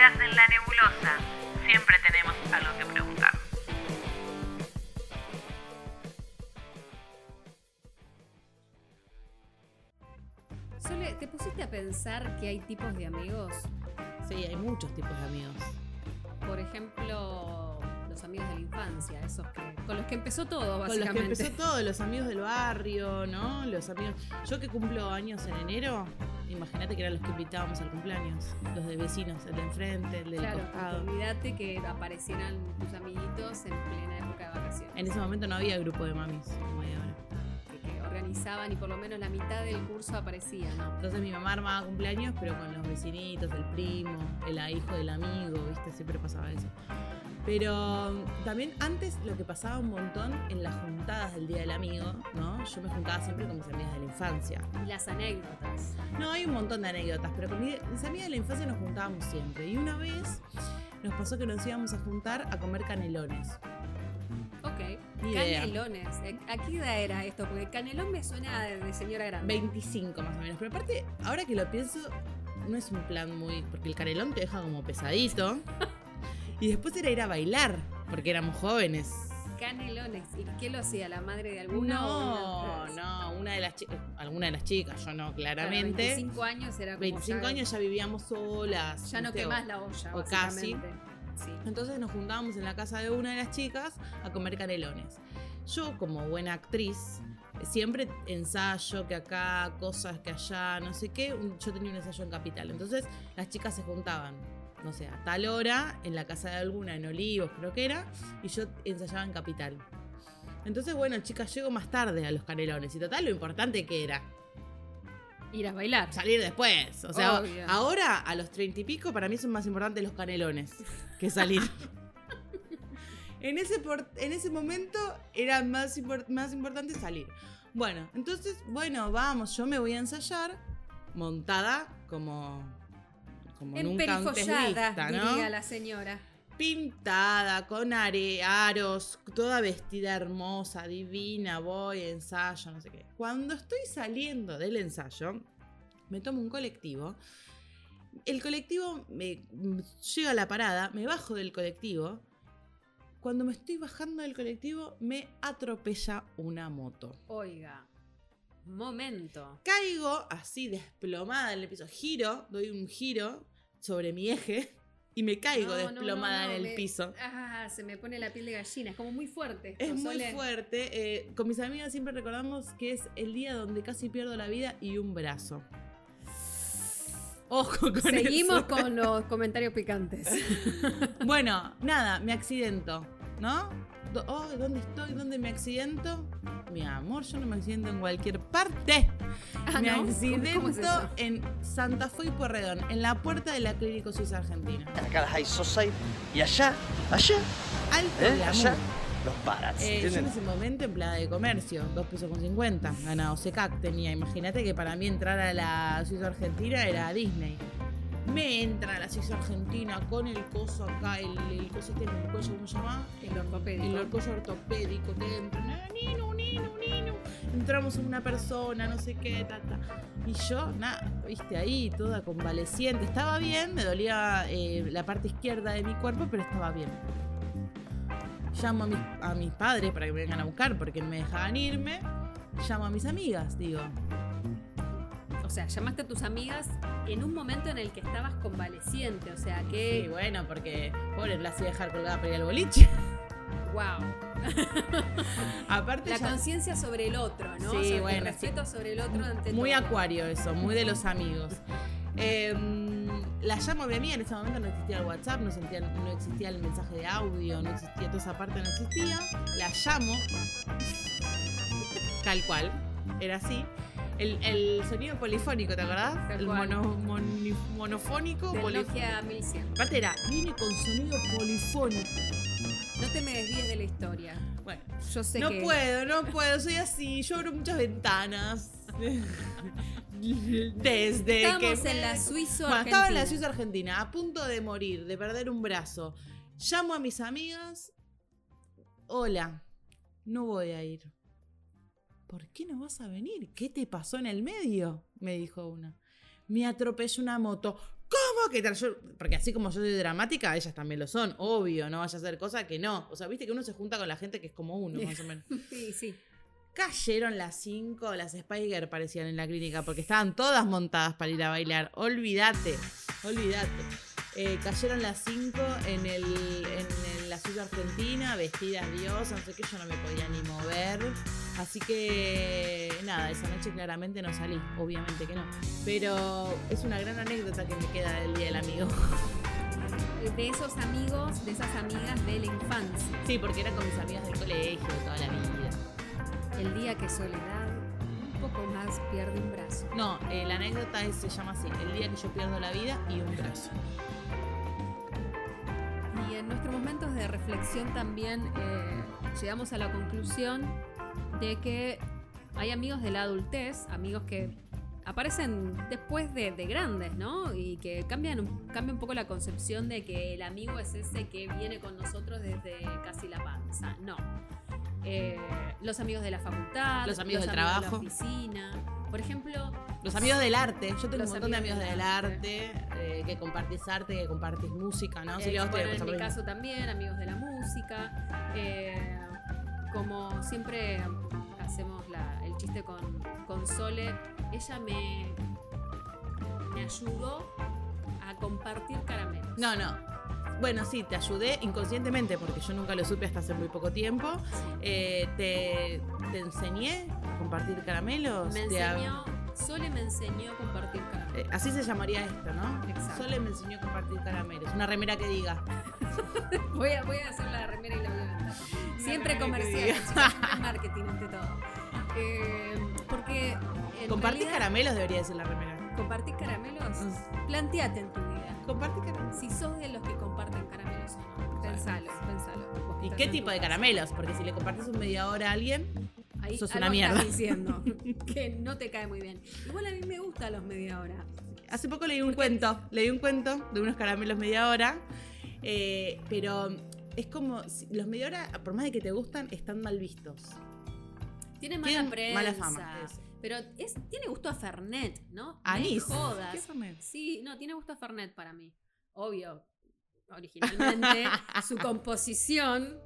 Perdidas en la nebulosa. Siempre tenemos algo que preguntar. Sole, ¿te pusiste a pensar que hay tipos de amigos? Sí, hay muchos tipos de amigos. Por ejemplo, los amigos de la infancia, esos que con los que empezó todo, Con los que básicamente. empezó todo, los amigos del barrio, ¿no? Los amigos. Yo que cumplo años en enero, imagínate que eran los que invitábamos al cumpleaños. Los de vecinos, el de enfrente, el del Claro, costado. olvídate que aparecieran tus amiguitos en plena época de vacaciones. En ese momento no había grupo de mamis, como hay ahora. que, que organizaban y por lo menos la mitad del curso aparecía, ¿no? Entonces mi mamá armaba cumpleaños, pero con los vecinitos, el primo, el hijo del amigo, ¿viste? Siempre pasaba eso. Pero también antes lo que pasaba un montón en las juntadas del Día del Amigo, ¿no? Yo me juntaba siempre con mis amigas de la infancia. Y las anécdotas. No, hay un montón de anécdotas, pero con mi- mis amigas de la infancia nos juntábamos siempre. Y una vez nos pasó que nos íbamos a juntar a comer canelones. Ok. Ni. Canelones. ¿A qué edad era esto? Porque canelón me suena de, de señora grande. 25 más o menos. Pero aparte, ahora que lo pienso, no es un plan muy. Porque el canelón te deja como pesadito. Y después era ir a bailar, porque éramos jóvenes. Canelones. ¿Y qué lo hacía? ¿La madre de alguna No, no, una de las chicas, alguna de las chicas, yo no, Claro, claramente. 25 años era como 25 ya, años ya vivíamos solas. ya no quemás la olla, o casi. Sí. Entonces nos juntábamos en la casa de una de las chicas a comer canelones. Yo, como buena actriz, siempre ensayo que acá, cosas que allá, no sé qué. Yo tenía un ensayo en Capital. Entonces las chicas se juntaban, no sé, a tal hora en la casa de alguna, en Olivos creo que era, y yo ensayaba en Capital. Entonces, bueno, chicas, llego más tarde a los canelones. Y total, lo importante que era Ir a bailar. salir después. O sea, Obvio. ahora a los treinta y pico, para mí son más importantes los canelones que salir. en, ese por- en ese momento era más, impor- más importante salir. Bueno, entonces, bueno, vamos, yo me voy a ensayar montada como, como nunca antes vista, ¿no? diría la señora. pintada, con are, aros, toda vestida hermosa, divina, voy, ensayo, no sé qué. Cuando estoy saliendo del ensayo, me tomo un colectivo. El colectivo me mm, llega a la parada, me bajo del colectivo. Cuando me estoy bajando del colectivo, me atropella una moto. Oiga, momento. Caigo así desplomada en el piso. Giro, doy un giro sobre mi eje y me caigo No, no, no, desplomada no, en el me- piso. Ah, se me pone la piel de gallina. Es como muy fuerte. Es muy fuerte. eh, con mis amigas siempre recordamos que es el día donde casi pierdo la vida y un brazo. Ojo con Seguimos eso. con los comentarios picantes. Bueno, nada, me accidento, ¿no? Oh, ¿Dónde estoy? ¿Dónde me accidento? Mi amor, yo no me accidento en cualquier parte. Ah, me ¿no? ¿Cómo- accidento cómo es eso? en Santa Fe y Porredón, en la puerta de la Clínico Suiza Argentina. Acá las high society y allá, allá, Alto ¿eh? allá, los paras, Eh, yo en ese momento empleada de comercio, 2 pesos con 50, ganado SECAC tenía. Imagínate que para mí entrar a la Suiza Argentina era Disney. Me entra la Suiza Argentina con el coso acá, el, el coso este en el cuello, ¿cómo se llama? El ortopédico. El, coso ortopédico, te entra. Nino, nino, nino. Entramos en una persona, no sé qué, ta, ta. Y yo, nada, viste ahí, toda convaleciente. Estaba bien, me dolía eh, la parte izquierda de mi cuerpo, pero estaba bien llamo a, mis- a mis padres para que me vengan a buscar porque no me dejaban irme. Llamo a mis amigas, digo. O sea, llamaste a tus amigas en un momento en el que estabas convaleciente. O sea, Sí, que. bueno, porque pobre la hacía dejar colgada para ir al boliche. ¡Wow! Aparte, La ya- conciencia sobre el otro, ¿no? Sí, Sobre el bueno, respeto sobre el otro ante muy todo. acuario eso, muy de los amigos. Eh, la llamo a mi amiga, en ese momento no existía el WhatsApp, no existía el mensaje de audio, no existía, toda esa parte no existía. La llamo, tal cual, era así. El, el sonido polifónico, ¿te acordás? Tal el cual. mono- moni- monofónico. Del polif- Nokia 1100. Aparte era, viene con sonido polifónico. No te me desvíes de la historia. Bueno, Yo sé no que. puedo, no puedo, soy así, yo abro muchas ventanas. Desde Estamos que en la Suiza Bueno, estaba en la. Suiza Argentina, a punto de morir, de perder un brazo. Llamo a mis amigas. Hola, no voy a ir. ¿Por qué no vas a venir? ¿Qué te pasó en el medio? Me dijo una. Me atropelló una moto. ¿Cómo que tal? Porque así como yo soy dramática, ellas también lo son, obvio, no vaya a hacer cosas que no. O sea, viste que uno se junta con la gente que es como uno, más o menos. Sí, sí. Cayeron las cinco, las Spiker parecían en la clínica, porque estaban todas montadas para ir a bailar. Olvídate, olvídate. Eh, cayeron las cinco en, el, en, en la ciudad argentina, vestidas dios, no sé qué, yo no me podía ni mover. Así que nada, esa noche claramente no salí, obviamente que no. Pero es una gran anécdota que me queda del Día del Amigo. De esos amigos, de esas amigas de la infancia. Sí, porque era con mis amigas del colegio, toda la vida. El día que Soledad poco más pierde un brazo. No, eh, la anécdota es- se llama así, el día que yo pierdo la vida y un brazo. Y en nuestros momentos de reflexión también eh, llegamos a la conclusión de que hay amigos de la adultez, amigos que aparecen después de, de grandes, ¿no? Y que cambian un, cambia un poco la concepción de que el amigo es ese que viene con nosotros desde casi la panza. No. Eh, los amigos de la facultad, Los amigos del de trabajo. la oficina. Por ejemplo, Los amigos del arte, yo tengo Los un montón de amigos del del arte, eh, que compartís arte, que compartís música, ¿no? Eh, bueno, pasa en mi caso también, amigos de la música. eh, como siempre hacemos la- el chiste con, con Sole, ella me, me ayudó a compartir caramelos. No, no. Bueno, sí, te ayudé inconscientemente porque yo nunca lo supe hasta hace muy poco tiempo. Eh, te, te enseñé a compartir caramelos. Me enseñó, Sole me enseñó a compartir caramelos. eh, así se llamaría esto, ¿no? Exacto. Sole me enseñó a compartir caramelos. Una remera que diga. Voy a, voy a hacer la remera y la voy a vender. Siempre comercial, siempre marketing ante todo. Eh, porque realidad, caramelos, debería decir la remera. Compartir caramelos, planteate en tu vida. Compartí caramelos. Si sos de los que comparten caramelos o no. Pensalo, pensalo. ¿Y estás qué tipo de caramelos? Porque si le compartís un media hora a alguien, Ahí sos una estás mierda. diciendo que no te cae muy bien. Igual a mí me gustan los media hora. Hace poco leí un cuento, leí un cuento de unos caramelos media hora, eh, pero es como, los media hora, por más de que te gustan, están mal vistos. Tiene mala Tienen prensa. mala fama, eso. Pero es, tiene gusto a Fernet, ¿no? Anís. Jodas. ¿Qué Fernet? Sí, no, tiene gusto a Fernet para mí. Obvio. Originalmente, su composición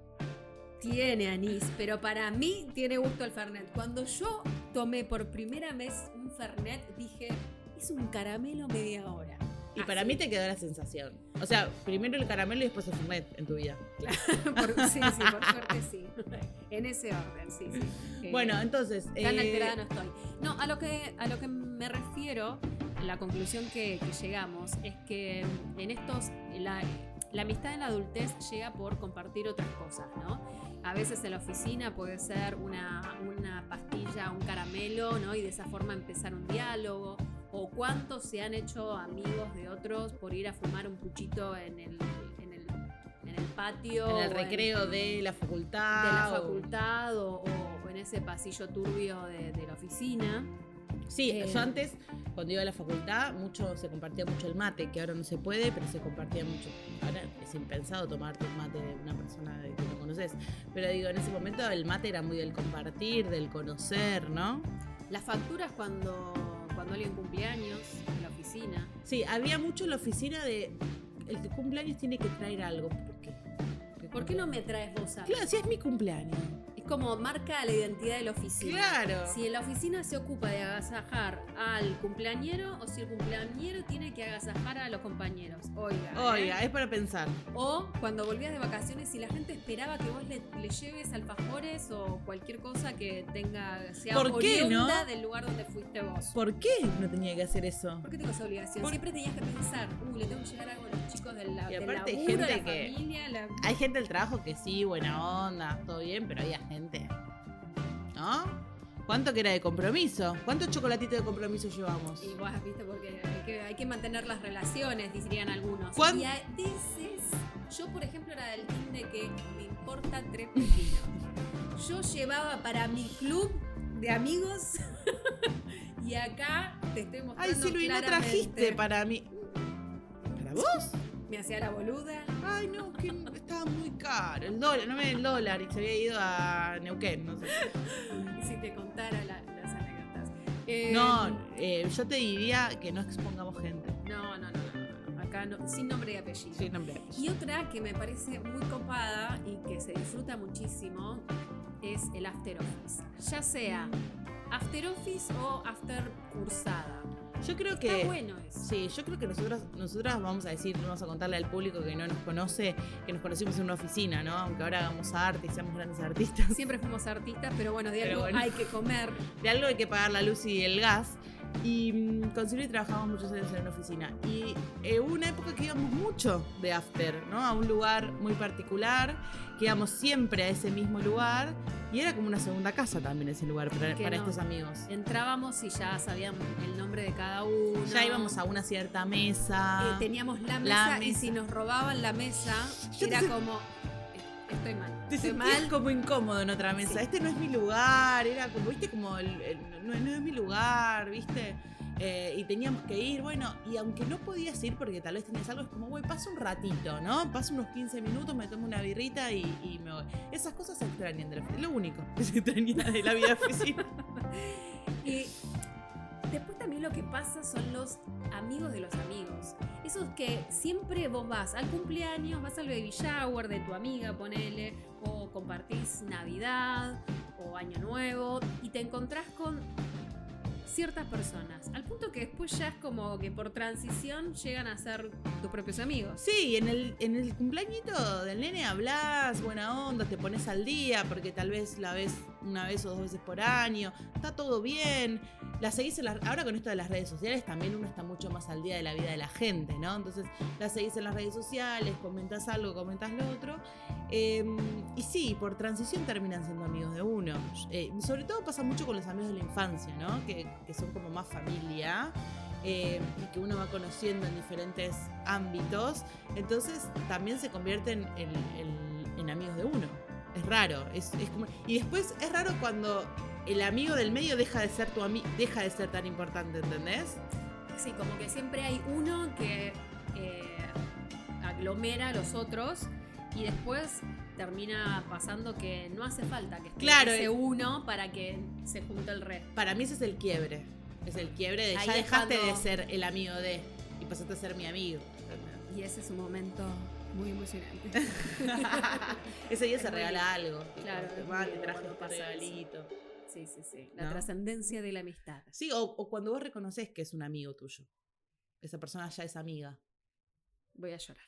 tiene anís, pero para mí tiene gusto al Fernet. Cuando yo tomé por primera vez un Fernet, dije, es un caramelo media hora. Y para Así. mí te quedó la sensación. O sea, primero el caramelo y después el fernet en tu vida. Por- sí, sí, por suerte sí. En ese orden, sí, sí. Eh, Bueno, entonces... Tan eh, alterada no estoy. No, a lo que, a lo que me refiero, la conclusión que, que llegamos es que en estos, la, la amistad en la adultez llega por compartir otras cosas, ¿no? A veces en la oficina puede ser una, una pastilla, un caramelo, ¿no? Y de esa forma empezar un diálogo. O cuántos se han hecho amigos de otros por ir a fumar un puchito en el, en el, en el patio. en el recreo de la facultad. de la facultad o, o- o en ese pasillo turbio de, de la oficina. Sí, Eh, yo antes, cuando iba a la facultad, mucho se compartía mucho el mate, que ahora no se puede, pero se compartía mucho. Ahora es impensado tomarte un mate de una persona que no conoces. Pero digo, en ese momento el mate era muy del compartir, del conocer, ¿no? Las facturas cuando, cuando alguien cumple años en la oficina. Sí, había mucho en la oficina de. El que cumpleaños tiene que traer algo. ¿Por qué? ¿Por qué no me traes vos algo? Claro, si es mi cumpleaños. Como marca la identidad de la oficina. Claro. Si la oficina se ocupa de agasajar al cumpleañero o si el cumpleañero tiene que agasajar a los compañeros. Oiga. ¿eh? Oiga, es para pensar. O cuando volvías de vacaciones y la gente esperaba que vos le, le lleves alfajores o cualquier cosa que tenga sea ¿Por qué, no? del lugar donde fuiste vos. ¿Por qué no tenía que hacer eso? ¿Por qué tengo esa obligación? Por- Siempre tenías que pensar, uh, le tengo que llegar algo a los chicos del, la, Y aparte hay laburo, gente la que- familia, la... Hay gente del trabajo que sí, buena onda, todo bien, pero había gente. ¿No? ¿Cuánto que era de compromiso? ¿Cuántos chocolatitos de compromiso llevamos? Y vos has visto porque hay que, hay que mantener las relaciones, dirían algunos. ¿Cuán- Y a veces, yo por ejemplo era del team de que me importa tres pepinos. Yo llevaba para mi club de amigos y acá te estoy mostrando Ay, Silvi, no claramente. trajiste para mí. ¿Para vos? Me hacía la boluda. Ay, no, que estaba muy caro. El dólar, no me el dólar y se había ido a Neuquén, no sé. Y si te contara la- las anécdotas. Eh, No, eh, yo te diría que no expongamos gente. No, no, no, no, no, otra no- sin nombre y apellido. Sí, nombre. Y otra que me parece muy copada y que se disfruta muchísimo es el after office. Ya sea after office o after cursada. Yo creo Está que. bueno eso. Sí, yo creo que nosotros, nosotras vamos a decir, vamos a contarle al público que no nos conoce, que nos conocimos en una oficina, ¿no? Aunque ahora hagamos arte y seamos grandes artistas. Siempre fuimos artistas, pero bueno, de Pero algo bueno. hay que comer. De algo hay que pagar la luz y el gas. Y mm, con Silvia trabajamos muchos años en una oficina. Y eh, una época que íbamos mucho de after, ¿no? A un lugar muy particular, que íbamos siempre a ese mismo lugar. Y era como una segunda casa también ese lugar para, para no. estos amigos. Entrábamos y ya sabíamos el nombre de cada uno. Ya íbamos a una cierta mesa. Eh, teníamos la La mesa, y mesa. si nos robaban la mesa, era como. "Eh, Estoy mal. Te Estoy mal. como incómodo en otra mesa. Sí. Este no es mi lugar. Era como, viste, como el- el- no, no es mi lugar, viste. Eh, y teníamos que ir, bueno, y aunque no podías ir porque tal vez tenías algo, es como, güey, pasa un ratito, ¿no? Pasa unos 15 minutos, me tomo una birrita y, y me voy. Esas cosas se extrañan de la oficina. Lo único que se extraña de la vida oficina. Y después también lo que pasa son los amigos de los amigos. Esos que siempre vos vas al cumpleaños, vas al baby shower de tu amiga, ponele, o compartís Navidad o Año Nuevo y te encontrás con ciertas personas. Al punto que después ya es como que por transición llegan a ser tus propios amigos. Sí, en el, en el cumpleañito del nene hablas, buena onda, te pones al día, porque tal vez la ves una vez o dos veces por año, está todo bien. La seguís en las, ahora con esto de las redes sociales también uno está mucho más al día de la vida de la gente, ¿no? Entonces la seguís en las redes sociales, comentas algo, comentas lo otro. eh, y sí, por transición terminan siendo amigos de uno. Eh, sobre todo pasa mucho con los amigos de la infancia, ¿no? Que, que son como más familia eh, y que uno va conociendo en diferentes ámbitos, entonces también se convierten en, amigos de uno. Es raro. Es, y después es raro cuando el amigo del medio deja de ser tu amigo, deja de ser tan importante, ¿entendés? Sí, como que siempre hay uno que eh, aglomera a los otros y después termina pasando que no hace falta que esté Claro, ese eh. uno para que se junte el resto. Para mí ese es el quiebre. Es el quiebre de Ahí ya dejaste cuando- de ser el amigo de y pasaste a ser mi amigo. Y ese es un momento muy emocionante. Ese día Es se muy regala algo. Claro, Tipo, es "Ma, muy te traje eso". regalito. Sí, sí, sí. La ¿No? trascendencia de la amistad. Sí, o, o cuando vos reconoces que es un amigo tuyo. Esa persona ya es amiga. Voy a llorar.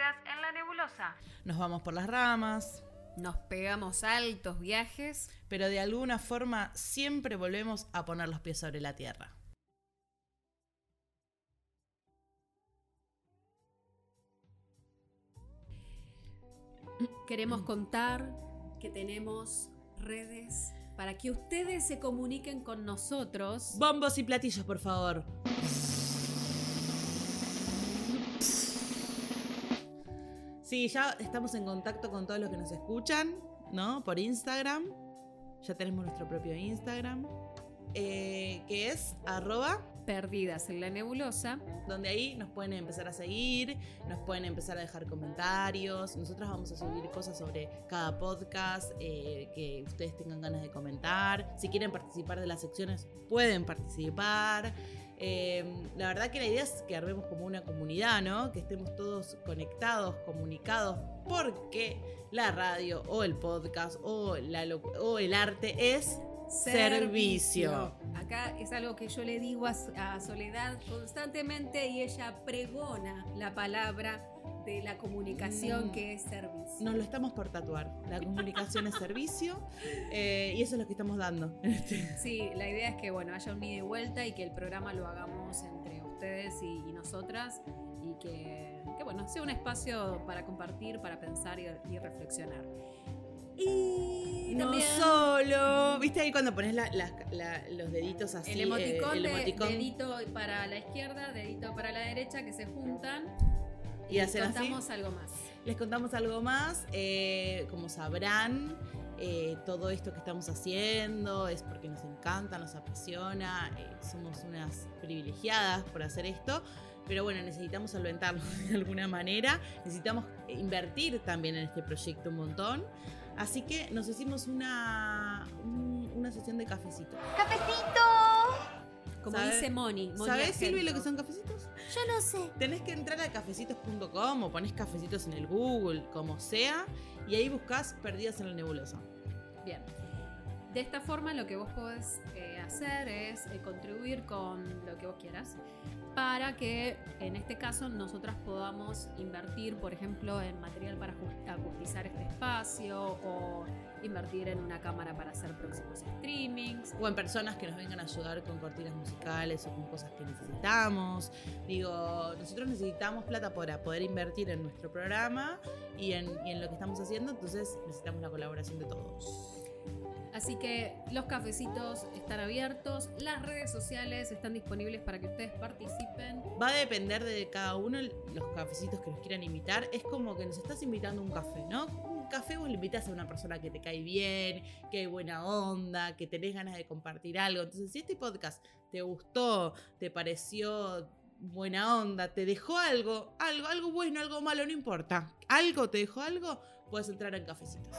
Perdidas en la nebulosa. Nos vamos por las ramas, Nos pegamos altos viajes. pero de alguna forma siempre volvemos a poner los pies sobre la tierra. Queremos contar que tenemos redes para que ustedes se comuniquen con nosotros. Bombos y platillos, por favor. Sí, ya estamos en contacto con todos los que nos escuchan, ¿no? Por Instagram. Ya tenemos nuestro propio Instagram. eh, que es arroba Perdidas en la nebulosa. donde ahí nos pueden empezar a seguir, nos pueden empezar a dejar comentarios. Nosotros vamos a subir cosas sobre cada podcast eh, que ustedes tengan ganas de comentar. Si quieren participar de las secciones, pueden participar. Eh, la verdad que la idea es que armemos como una comunidad, ¿no? Que estemos todos conectados, comunicados, porque la radio o el podcast o el arte es servicio. Acá es algo que yo le digo a, a Soledad constantemente y ella pregona la palabra de la comunicación Mm. que es servicio. Nos lo estamos por tatuar. La comunicación es servicio eh, y eso es lo que estamos dando. Sí, la idea es que bueno, haya un ida y vuelta y que el programa lo hagamos entre ustedes y, y nosotras y que, que, bueno, sea un espacio para compartir, para pensar y, y reflexionar. Y no también solo. ¿Viste ahí cuando pones la- la- la- los deditos así? el eh, emoticón, de emoticón, dedito para la izquierda, dedito para la derecha que se juntan y hacer así? contamos algo más. Les contamos algo más. eh, como sabrán, eh, todo esto que estamos haciendo es porque nos encanta, nos apasiona. eh, somos unas privilegiadas por hacer esto. pero bueno, necesitamos solventarlo de alguna manera, necesitamos invertir también en este proyecto un montón. Así que nos hicimos una, un- una sesión de cafecito. Como ¿Sabe- dice Moni. Moni ¿Sabés, Silvi, lo que son cafecitos? Yo no sé. Tenés que entrar a cafecitos.com o ponés cafecitos en el Google, como sea, y ahí buscás Perdidas en la Nebulosa. Bien. De esta forma lo que vos podés eh, hacer es eh, contribuir con lo que vos quieras para que en este caso nosotras podamos invertir, por ejemplo, en material para acustizar este espacio o invertir en una cámara para hacer próximos streamings. O en personas que nos vengan a ayudar con cortinas musicales o con cosas que necesitamos. Digo, nosotros necesitamos plata para poder invertir en nuestro programa y en, y en lo que estamos haciendo, entonces necesitamos la colaboración de todos. Así que los cafecitos están abiertos, las redes sociales están disponibles para que ustedes participen. Va a depender de cada uno los cafecitos que nos quieran invitar. Es como que nos estás invitando a un café, ¿no? Un café vos le invitas a una persona que te cae bien, que hay buena onda, que tenés ganas de compartir algo. Entonces, si este podcast te gustó, te pareció buena onda, te dejó algo, algo, algo bueno, algo malo, no importa. Algo te dejó algo, puedes entrar en cafecitos.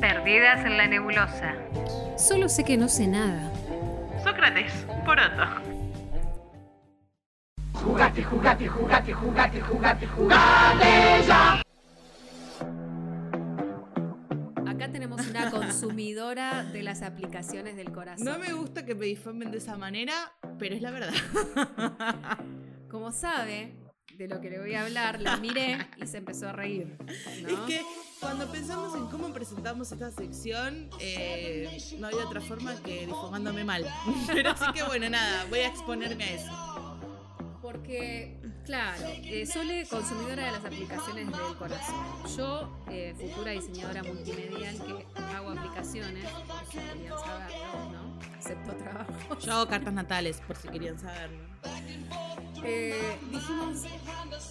Perdidas en la nebulosa. Solo sé que no sé nada. Sócrates, poroto. Acá tenemos una consumidora de las aplicaciones del corazón. No me gusta que me difamen de esa manera, pero es la verdad. Como sabe de lo que le voy a hablar, la miré y se empezó a reír. ¿no? Es que cuando pensamos en cómo presentamos esta sección, eh, no había otra forma que difamándome mal. Pero así que bueno, nada, voy a exponerme a eso. Porque, claro, eh, Sole, consumidora de las aplicaciones del corazón. Yo, eh, futura diseñadora multimedial que hago aplicaciones, por si querían saberlo, ¿no? Acepto trabajo. Yo hago cartas natales, por si querían saberlo. Eh, dijimos,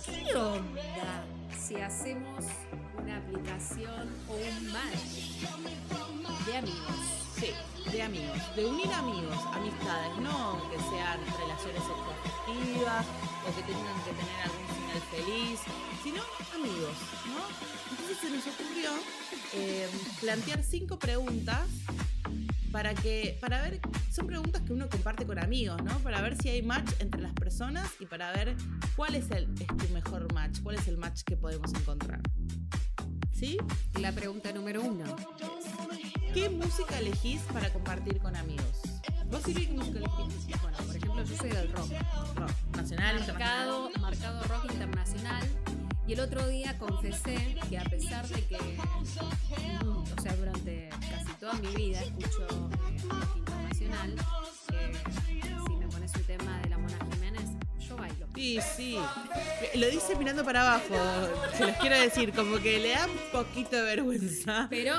¿qué onda si hacemos una aplicación o un match de amigos? Sí, de amigos, de unir amigos, amistades, no que sean relaciones sexoafectivas o que tengan que tener algún final feliz, sino amigos, ¿no? Entonces se nos ocurrió eh, plantear cinco preguntas para que, para ver, son preguntas que uno comparte con amigos, ¿no? Para ver si hay match entre las personas y para ver cuál es, el, es tu mejor match, cuál es el match que podemos encontrar. ¿Sí? La pregunta número uno. ¿Qué música elegís para compartir con amigos? ¿Vos, Silvi, qué música elegís? Bueno, por ejemplo, yo soy del rock. Rock, nacional, marcado, internacional. marcado rock internacional. Y el otro día confesé que a pesar de que, mm, o sea, durante casi toda mi vida escucho eh, internacional, eh, si me pones un tema de la Mona Jiménez, yo bailo. Sí, sí. Lo dice mirando para abajo, se los quiero decir, como que le da un poquito de vergüenza. Pero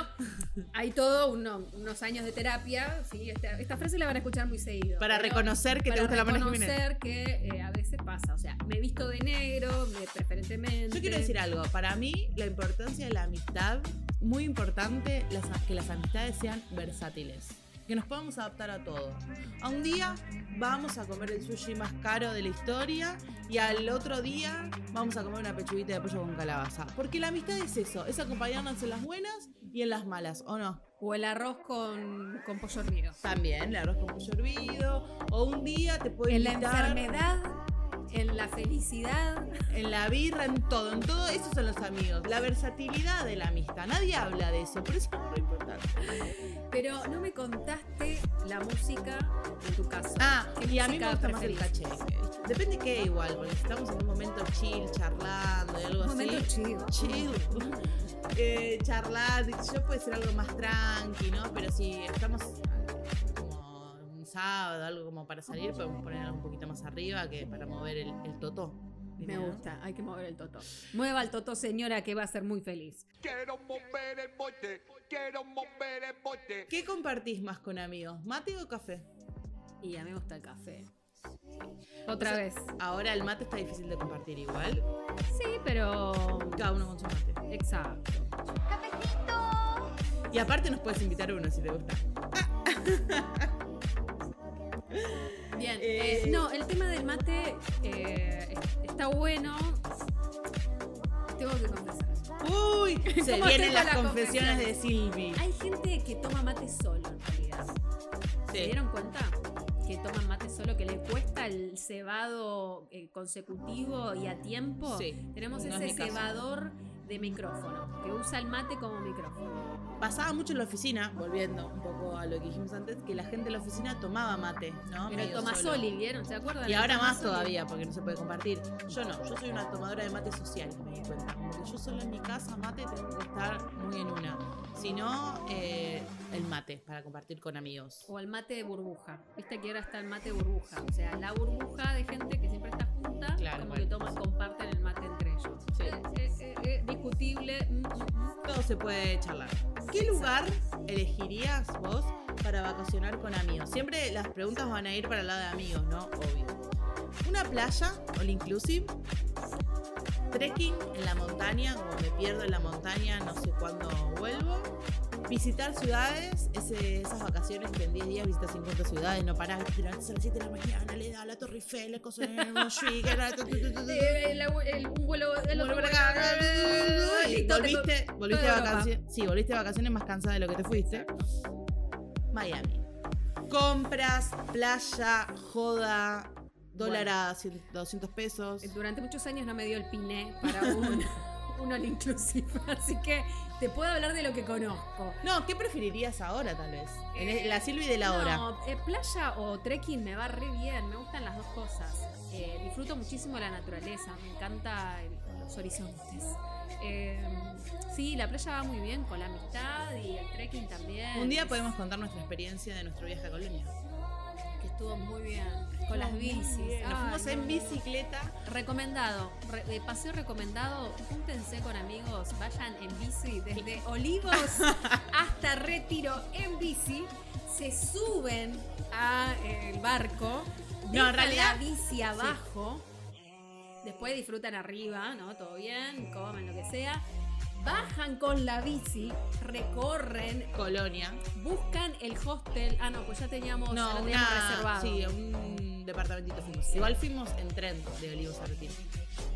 hay todo uno- unos años de terapia, ¿sí? esta, esta frase la van a escuchar muy seguido. Para reconocer que te para gusta la Mona Jiménez. reconocer que eh, a veces pasa, o sea, me he visto de negro, me- preferentemente. Yo quiero decir algo, para mí la importancia de la amistad, muy importante las- que las amistades sean versátiles, que nos podamos adaptar a todo. A un día vamos a comer el sushi más caro de la historia y al otro día vamos a comer una pechuguita de pollo con calabaza. Porque la amistad es eso, es acompañarnos en las buenas y en las malas, ¿o no? O el arroz con, con pollo hervido. También, el arroz con pollo hervido, o un día te puedo En la invitar enfermedad, en la felicidad. en la birra, en todo, en todo, esos son los amigos. La versatilidad de la amistad, nadie habla de eso, pero eso es muy importante. Pero no me contaste la música en tu caso. Ah, ¿Qué y a mí me gusta más el caché. Depende qué igual, porque estamos en un momento chill, charlando y algo Un así. momento chill. Chill. Eh, yo puede ser algo más tranqui, ¿no? Pero si estamos sábado, algo como para salir, podemos poner algo un poquito más arriba que para mover el, el totó. Me gusta, hay que mover el toto. Mueva el toto, señora, que va a ser muy feliz. Quiero mover el bote, quiero mover el bote. ¿Qué compartís más con amigos? ¿Mate o café? Y a mí me gusta el café. Otra O sea, vez. Ahora el mate está difícil de compartir igual. Sí, pero. Cada uno con su mate. Exacto. Y aparte nos puedes invitar uno si te gusta. Bien. Eh, eh, no, el tema del mate eh, es- está bueno. Tengo que confesar. Uy, se ¿Cómo vienen las la confesiones de Silvi. Hay gente que toma mate solo en realidad. ¿Se dieron cuenta? Que toman mate solo, que le cuesta el cebado eh, consecutivo y a tiempo. Sí, Tenemos no es ese caso. De micrófono, que usa el mate como micrófono. Pasaba mucho en la oficina, volviendo un poco a lo que dijimos antes, que la gente en la oficina tomaba mate, ¿no? Pero Tomasoli. ¿vieron? ¿Se acuerdan? Y ahora más todavía, porque no se puede compartir. Yo no, yo soy una tomadora de mate social, me di cuenta. Como que yo solo en mi casa mate tengo que estar muy en una. Si no, eh, el mate para compartir con amigos. O el mate de burbuja. Viste que ahora está el mate burbuja. O sea, la burbuja de gente que siempre está junta, Claro, como bueno. que toman, comparten el mate entre ellos. Sí. Eh, eh, eh, discutible. Todo se puede charlar. ¿Qué lugar elegirías vos para vacacionar con amigos? Siempre las preguntas van a ir para el lado de amigos, ¿no? Obvio. Una playa, all inclusive. Trekking en la montaña, como me pierdo en la montaña, no sé cuándo vuelvo. Visitar ciudades, ese- esas vacaciones que en 10 días visitas 50 ciudades, no parás, te levantás a las 7 de la mañana, le das a la Torre Eiffel, la cosa de Montjuic. Eh, un vuelo, el otro acá, y listo, te- volviste, volviste de vacaciones. Sí, volviste de vacaciones más cansada de lo que te fuiste. Miami. Compras, playa, joda, dólar a 100 200 pesos. Durante muchos años no me dio el piné para un, un all inclusive, así que te puedo hablar de lo que conozco. No, ¿qué preferirías ahora tal vez? El- la Silvi de la hora. No, eh, playa o trekking me va re bien, me gustan las dos cosas. Eh, disfruto muchísimo la naturaleza, me encanta el- los horizontes. Eh, sí, la playa va muy bien con la amistad y el trekking también. Un día podemos contar nuestra experiencia de nuestro viaje a Colonia. Estuvo muy bien, con las bicis. Nos fuimos en bicicleta. Recomendado, re- eh, paseo recomendado, júntense con amigos, vayan en bici desde Olivos hasta Retiro en bici, se suben al barco, No, en realidad- la bici abajo, después disfrutan arriba, ¿no? Todo bien, comen lo que sea, bajan con la bici, recorren, Colonia. buscan el hostel, ah no, pues ya teníamos, ya No, lo teníamos una, reservado. sí, un departamentito fuimos. Igual fuimos en tren de Olivos a Retiro.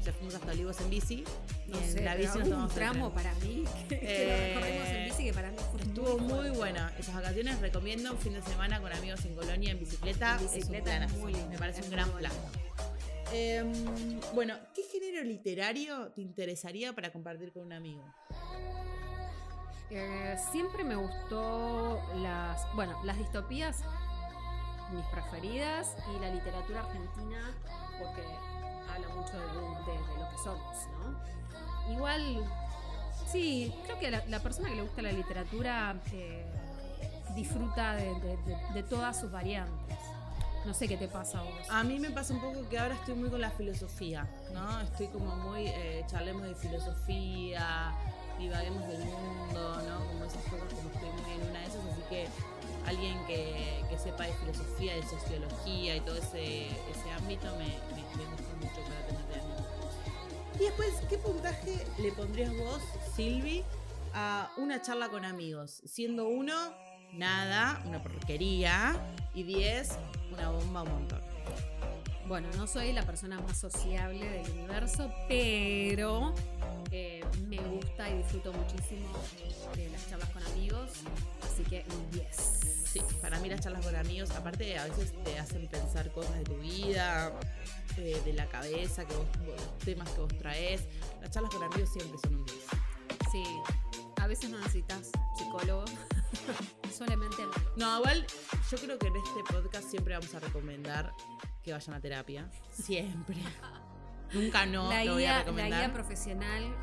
O sea, fuimos hasta Olivos en bici. y No en sé, la bici nos un tomamos el tramo tren. para mí que, que lo Eh, recorrimos en bici que para mí fue Estuvo muy fuerte. buena. Esas vacaciones recomiendo un fin de semana con amigos en Colonia en bicicleta. En bicicleta es un es muy lindo, Me parece un muy gran plan. Em, bueno, ¿qué género literario te interesaría para compartir con un amigo? Eh, siempre me gustó las, bueno, las distopías, mis preferidas, y la literatura argentina, porque habla mucho de, lo que somos, ¿no? Igual, sí, creo que la, la persona que le gusta la literatura eh, disfruta de todas sus variantes. No sé qué te pasa a vos. A mí me pasa un poco que ahora estoy muy con la filosofía, ¿no? Estoy como muy, eh, charlemos de filosofía, divaguemos del mundo, ¿no? Como esas cosas, como estoy muy en una de esas, así que alguien que, que sepa de filosofía, de sociología y todo ese, ese ámbito me, me- me gusta mucho para tener de amigo. Y después, ¿qué puntaje le pondrías vos, Silvi, a una charla con amigos? Siendo uno, nada, una porquería, y diez, una bomba un montón. Bueno, no soy la persona más sociable del universo, pero eh, me gusta y disfruto muchísimo de las charlas con amigos, así que un 10. Sí, para mí las charlas con amigos, aparte a veces te hacen pensar cosas de tu vida, eh, de la cabeza, que vos, temas que vos traes. Las charlas con amigos siempre son un 10. Sí, a veces no necesitas psicólogo, solamente. No, igual yo creo que en este podcast siempre vamos a recomendar que vayan a terapia. Siempre. nunca no la, lo voy a guía, la recomendar. guía profesional.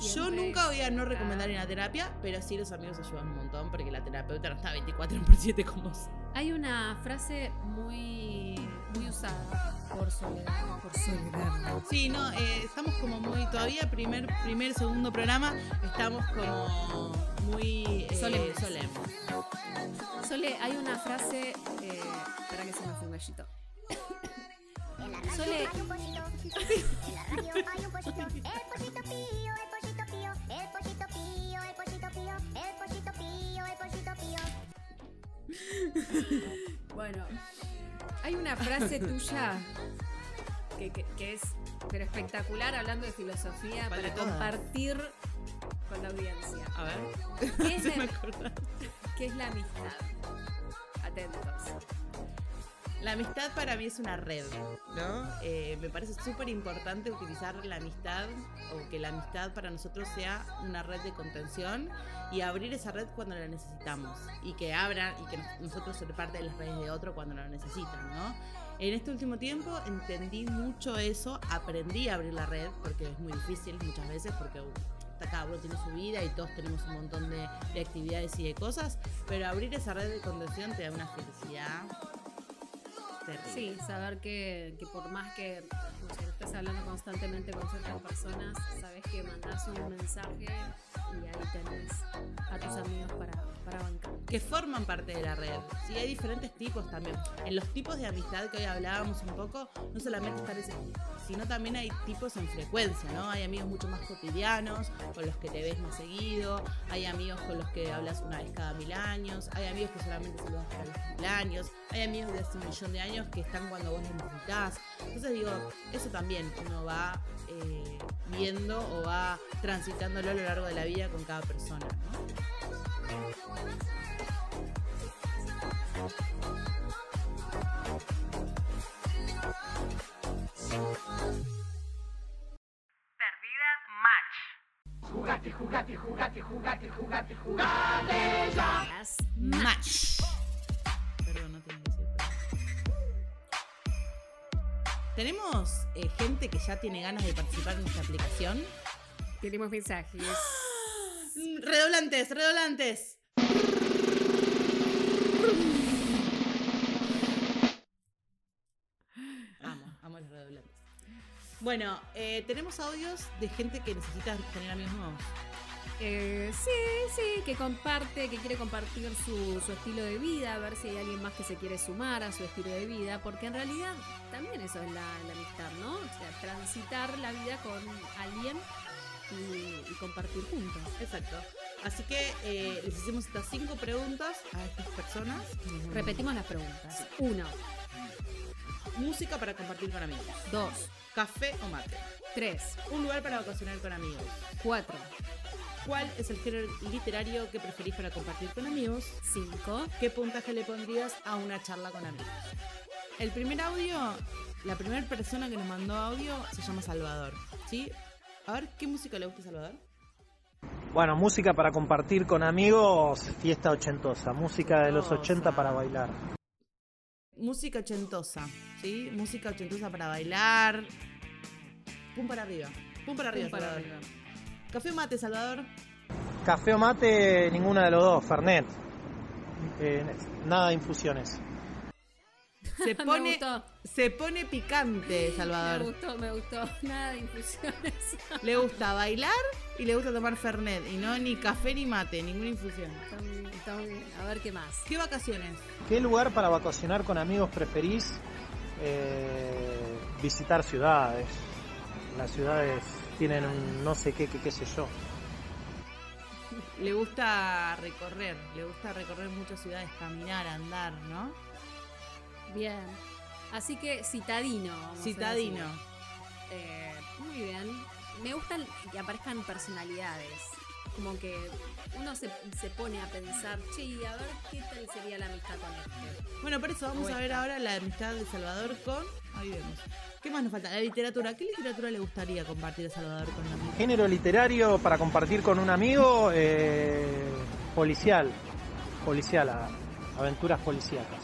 Yo siempre nunca voy a no recomendar ir a terapia, pero sí los amigos ayudan un montón porque la terapeuta no está 24 por 7 con vos. Hay una frase muy, muy usada por Soledad. Por Soledad. Sí, no, eh, estamos como muy, todavía primer, primer, segundo programa, estamos como muy eh, Solemnes. solemnes. Sole, hay una frase. Eh, espera que se me fue un gallito. Sole, En la radio hay un pollito, pío, el pollito pío, el pollito pío, el pollito pío, el Bueno, hay una frase tuya que, que- que es pero espectacular hablando de filosofía ¿Cuál de para compartir con la audiencia. A ver. ¿Qué es, la, qué es la amistad? Atentos. La amistad para mí es una red, ¿no? Eh, me parece súper importante utilizar la amistad o que la amistad para nosotros sea una red de contención y abrir esa red cuando la necesitamos y que abran y que nos- nosotros ser parte de las redes de otro cuando lo necesitan, ¿no? En este último tiempo entendí mucho eso, aprendí a abrir la red porque es muy difícil muchas veces porque uh, cada uno tiene su vida y todos tenemos un montón de, de actividades y de cosas, pero abrir esa red de contención te da una felicidad terrible. Sí, saber que, que por más que no sé, estés hablando constantemente con ciertas personas, sabes que mandás un mensaje y ahí tenés a tus amigos para, para bancar. que forman parte de la red. Sí, hay diferentes tipos también. En los tipos de amistad que hoy hablábamos un poco, no solamente están ese, sino también hay tipos en frecuencia, ¿no? Hay amigos mucho más cotidianos, con los que te ves más seguido, hay amigos con los que hablas una vez cada mil años, hay amigos que solamente saludas para los cumpleaños, hay amigos de hace un millón de años que están cuando vos los necesitas. Entonces digo, eso también uno va eh, viendo o va transitándolo a lo largo de la vida con cada persona. Ya tiene ganas de participar en nuestra aplicación. Tenemos mensajes. Redoblantes, redoblantes. Amo, amo los redoblantes. Bueno, eh, tenemos audios de gente que necesita tener amigos nuevos. Eh, sí, sí, que comparte, que quiere compartir su, su estilo de vida, a ver si hay alguien más que se quiere sumar a su estilo de vida, porque en realidad también eso es la, la amistad, ¿no? O sea, transitar la vida con alguien y, y compartir juntos. Exacto. Así que eh, les hicimos estas cinco preguntas a estas personas. Repetimos las preguntas. Uno, Música para compartir con amigos. dos, Café o mate. tres, Un lugar para vacacionar con amigos. cuatro, ¿Cuál es el género literario que preferís para compartir con amigos? cinco. ¿Qué puntaje le pondrías a una charla con amigos? El primer audio, la primera persona que nos mandó audio se llama Salvador. ¿Sí? A ver, ¿qué música le gusta a Salvador? Bueno, música para compartir con amigos, fiesta ochentosa, música de los Ochentosa. 80 para bailar. Música ochentosa, ¿sí? Música ochentosa para bailar. Pum para arriba. Pum para arriba, Pum para arriba. Café o mate, Salvador. Café o mate, ninguna de los dos, Fernet. Eh, nada de infusiones. Se Me pone, se pone picante, Me Salvador. gustó, me gustó. Nada de infusiones. Le gusta bailar y le gusta tomar Fernet. Y no ni café ni mate, ninguna infusión. Está muy bien. A ver qué más. ¿Qué vacaciones? ¿Qué lugar para vacacionar con amigos preferís? Eh, visitar ciudades. Las ciudades tienen un no sé qué, qué, qué sé yo. Le gusta recorrer, le gusta recorrer muchas ciudades, caminar, andar, ¿no? Bien. Así que citadino. vamos Citadino. Eh, muy bien. Me gustan que aparezcan personalidades. Como que uno se, se pone a pensar, che, y a ver qué tal sería la amistad con este. Bueno, por eso vamos a ver ahora la amistad de Salvador con. Ahí vemos. ¿Qué más nos falta? La literatura. ¿Qué literatura le gustaría compartir a Salvador con un amigo? Género literario para compartir con un amigo, eh, policial. Policial, aventuras policíacas.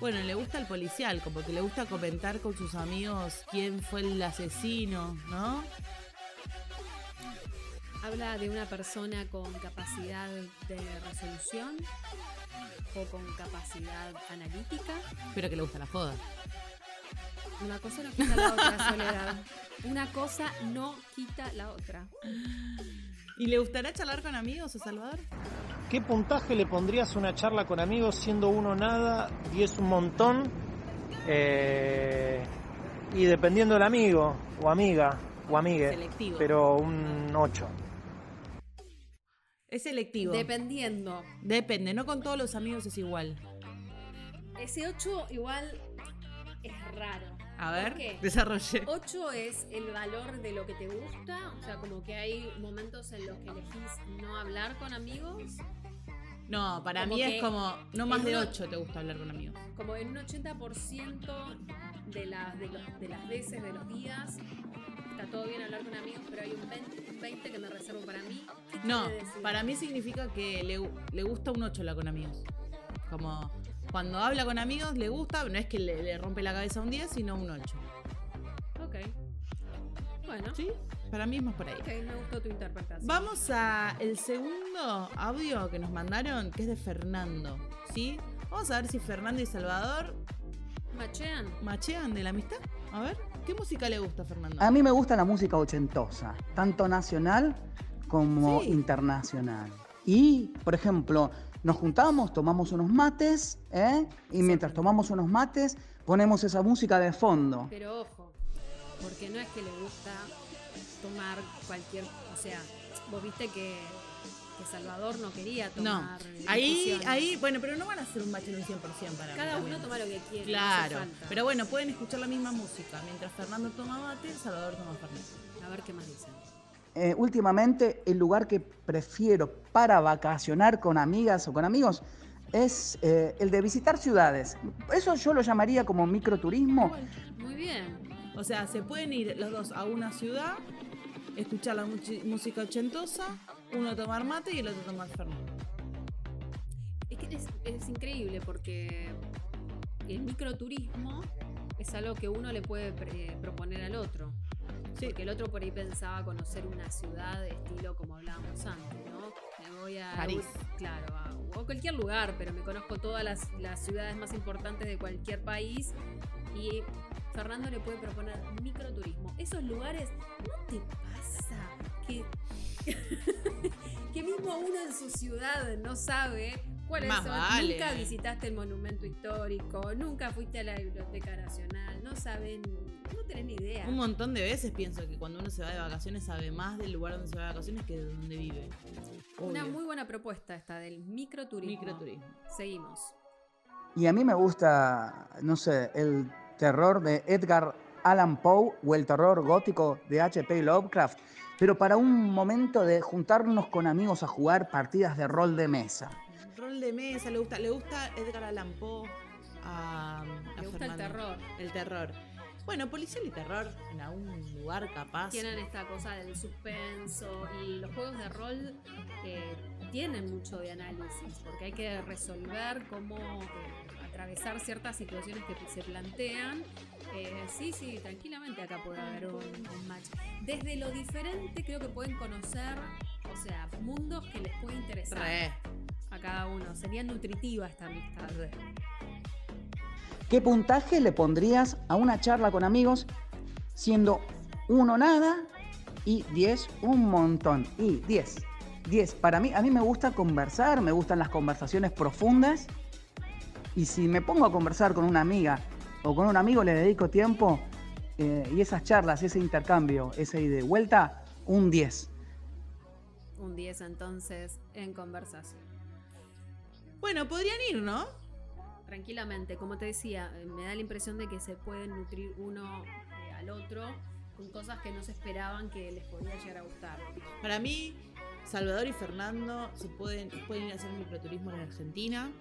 Bueno, le gusta el policial, como que le gusta comentar con sus amigos quién fue el asesino, ¿no? Habla de una persona con capacidad de resolución o con capacidad analítica. Pero que le gusta la joda. Una cosa no quita la otra, Soledad. Una cosa no quita la otra. ¿Y le gustará charlar con amigos a Salvador? ¿Qué puntaje le pondrías a una charla con amigos siendo uno nada, 10 un montón? eh, y dependiendo del amigo o amiga o amigue, Selectivo. pero un 8. Es selectivo. Dependiendo. Depende, no con todos los amigos es igual. Ese 8 igual es raro. A ver, desarrolle. 8 es el valor de lo que te gusta, o sea, como que hay momentos en los que elegís no hablar con amigos, No, para Como mí es como, no más de uno- 8 te gusta hablar con amigos. como en un 80% de, las de, los- de las veces, de los días, está todo bien hablar con amigos, pero hay un 20, un 20 que me reservo para mí. ¿Qué No, para mí significa que le, le gusta un 8 hablar con amigos. Como cuando habla con amigos le gusta, no es que le, le rompe la cabeza un 10, sino un 8. Ok. Bueno, ¿Sí? Para mí es más por ahí. ok, me gustó tu interpretación. Vamos a el segundo audio que nos mandaron, que es de Fernando. ¿Sí? Vamos a ver si Fernando y Salvador ¿Machean? machean de la amistad. A ver, ¿qué música le gusta a Fernando? A mí me gusta la música ochentosa, tanto nacional como Sí. internacional. Y, por ejemplo, nos juntamos, tomamos unos mates, ¿eh? y mientras tomamos unos mates, ponemos esa música de fondo. Pero ojo, porque no es que le gusta tomar cualquier. O sea, vos viste que, que Salvador no quería no, tomar. ahí, infusiones. ahí, bueno, pero no van a ser un match en un 100% para mí Cada uno toma lo que quiere. Claro, no hace falta. pero bueno, pueden escuchar la misma música. Mientras Fernando toma mate, Salvador toma Fernet. A ver qué más dicen. Eh, últimamente, el lugar que prefiero para vacacionar con amigas o con amigos es eh, el de visitar ciudades. Eso yo lo llamaría como microturismo. Muy bien. O sea, se pueden ir los dos a una ciudad, escuchar la música ochentosa, uno tomar mate y el otro tomar Fernet. Es que es, es increíble porque el microturismo es algo que uno le puede pre- proponer al otro. Sí. Porque el otro por ahí pensaba conocer una ciudad de estilo como hablábamos antes, ¿no? Me voy a. París. Claro, a, o cualquier lugar, pero me conozco todas las, las ciudades más importantes de cualquier país. Y Fernando le puede proponer microturismo. Esos lugares, ¿no te pasa que, que mismo uno en su ciudad no sabe Más vale. Nunca visitaste el monumento histórico, nunca fuiste a la Biblioteca Nacional, no saben, no tenés ni idea. Un montón de veces pienso que cuando uno se va de vacaciones sabe más del lugar donde se va de vacaciones que de donde vive. Una muy buena propuesta esta del microturismo. Microturismo. Seguimos. Y a mí me gusta, no sé, el terror de Edgar Allan Poe o el terror gótico de H.P. Lovecraft, pero para un momento de juntarnos con amigos a jugar partidas de rol de mesa. Rol de mesa, le gusta, le gusta Edgar Allan Poe a, a Le gusta el Fernando. terror. El terror. Bueno, policial y terror en algún lugar capaz. Tienen esta cosa del suspenso y los juegos de rol eh, tienen mucho de análisis porque hay que resolver cómo eh, atravesar ciertas situaciones que se plantean. Eh, sí, sí, tranquilamente acá puede haber un, un match. Desde lo diferente creo que pueden conocer, o sea, mundos que les puede interesar Re. A cada uno. Sería nutritiva esta amistad. ¿Qué puntaje le pondrías a una charla con amigos siendo uno nada y 10 un montón? Y 10. 10. Para mí, a mí me gusta conversar, me gustan las conversaciones profundas. Y si me pongo a conversar con una amiga o con un amigo, le dedico tiempo eh, y esas charlas, ese intercambio, ese ida y vuelta, un 10. Un 10 entonces en conversación. Bueno, podrían ir, ¿no? Tranquilamente, como te decía, eh, me da la impresión de que se pueden nutrir uno eh, al otro con cosas que no se esperaban que les podía llegar a gustar. Para mí, Salvador y Fernando se pueden, pueden ir a hacer microturismo en Argentina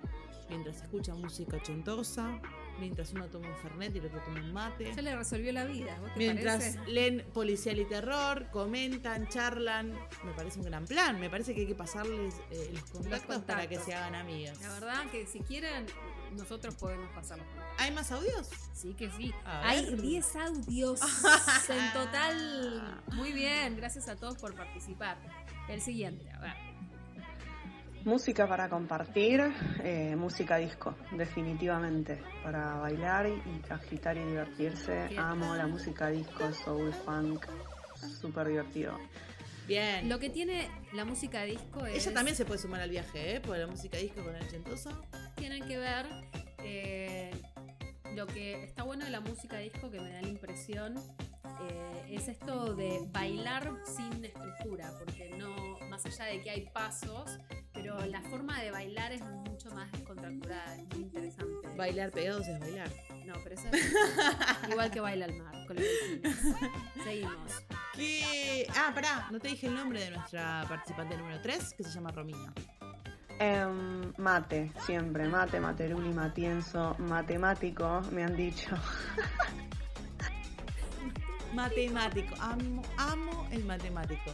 mientras escuchan música ochentosa, mientras uno toma un fernet y el otro toma un mate. Ya le resolvió la vida, ¿vos te Mientras parece? leen policial y terror, comentan, charlan, me parece un gran plan. Me parece que hay que pasarles eh, los, contactos para que se hagan amigas. La verdad que si quieren, nosotros podemos pasarlos. ¿Hay más audios? Sí que sí. A Hay ver. 10 audios en total. Muy bien, gracias a todos por participar. El siguiente, a ver. Música para compartir, eh, música disco, definitivamente. Para bailar y agitar y divertirse. Amo la música disco, soul, funk, súper divertido. Bien. Lo que tiene la música disco es. Ella también se puede sumar al viaje, ¿eh? Porque la música disco con el ochentosa. tienen que ver eh, lo que está bueno de la música disco que me da la impresión eh, es esto de bailar sin estructura porque no más allá de que hay pasos, pero la forma de bailar es mucho más descontracturada, es muy interesante. Bailar pegados es bailar. No, pero eso es igual que baila el mar, con los. Seguimos. ¿Qué? Ah, pará, no te dije el nombre de nuestra participante número 3, que se llama Romina. Em, mate, siempre, mate, materuli, matienzo, matemático, me han dicho. Matemático, amo, amo el matemático.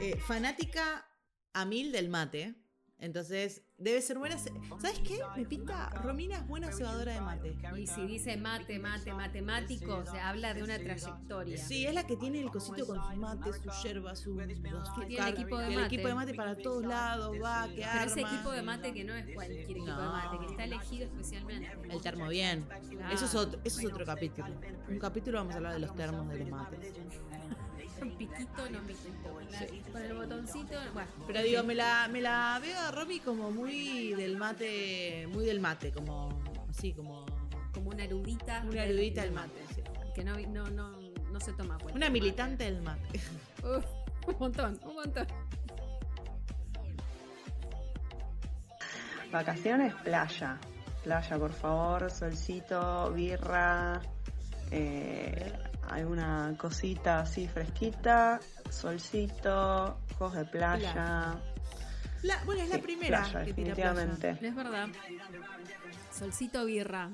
Eh, fanática a mil del mate. Entonces, debe ser buena. ¿Sabes qué? Me pinta. Romina es buena cebadora de mate. Y si dice mate, mate, matemático, se habla de una trayectoria. Sí, es la que tiene el cosito con su mate, su yerba, su azúcar. tiene equipo de el mate. equipo de mate para todos lados, va, que Pero ese equipo de mate que no es cualquier equipo de mate, que está elegido especialmente. El termo bien. Claro. Eso es otro, eso es otro capítulo. Un capítulo vamos a hablar de los termos de los mates. Un piquito, no piquito. La- Con el botoncito, bueno. Pero digo, me la, me la veo a Romy como muy del mate, muy del mate, como así, como como una erudita. una erudita del mate. sí. Que no, no, no, no se toma cuenta. Una militante del mate. Uf, un montón, un montón. Vacaciones, playa. Playa, por favor, solcito, birra, eh, alguna cosita así fresquita, solcito, juegos de playa. La- bueno, es la primera playa, que tira playa. definitivamente. Es verdad. Solcito birra.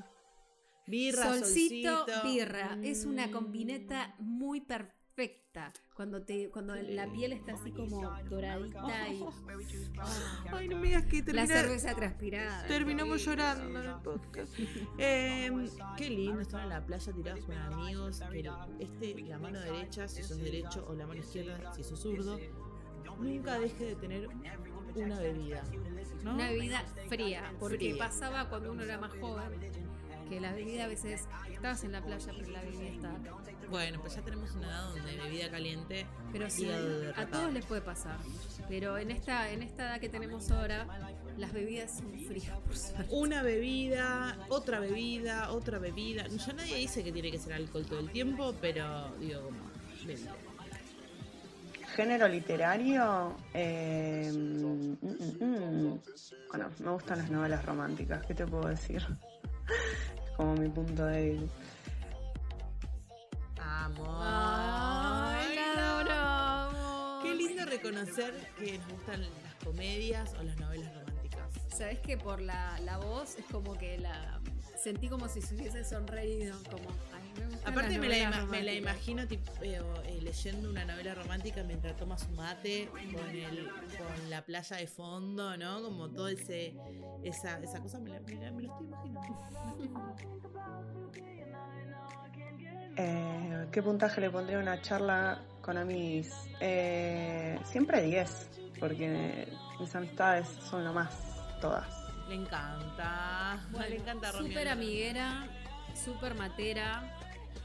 Birra, solcito, solcito. birra. Es una combineta muy perfecta. Cuando te, cuando la piel está así como doradita y Ay, no me digas que la cerveza transpirada. Terminamos llorando en el podcast. Eh, qué lindo estar en la playa tirados con amigos. que este, la mano derecha, si sos derecho, o la mano izquierda, si sos zurdo. Nunca deje de tener una bebida. ¿no? Una bebida fría, porque Fría. pasaba cuando uno era más joven, que la bebida a veces estabas en la playa, pero la bebida acá. Bueno, pues ya tenemos una edad donde bebida caliente. Pero sí, a todos les puede pasar. Pero en esta, en esta edad que tenemos ahora, las bebidas son frías, por suerte. Una bebida, otra bebida, otra bebida. Ya nadie dice que tiene que ser alcohol todo el tiempo, pero digo como bebida. Género literario, eh, mm, mm, mm. bueno, me gustan las novelas románticas, ¿qué te puedo decir? Como mi punto débil. Amor. Ay, la adoramos. Qué lindo reconocer que nos gustan las comedias o las novelas románticas. Sabes que por la, la voz es como que la sentí como si se hubiese sonreído, como ay, me gustan Aparte me la, ima- me la imagino tipo, eh, eh, leyendo una novela romántica mientras toma su mate con, el, con la playa de fondo, ¿no? Como todo ese esa, esa cosa me la, me la- me lo estoy imaginando. Eh, ¿Qué puntaje le pondría a una charla con amigos? Eh, siempre 10, porque mis amistades son lo más, todas. Le encanta. Bueno, le encanta Romeo. Súper amiguera, súper matera,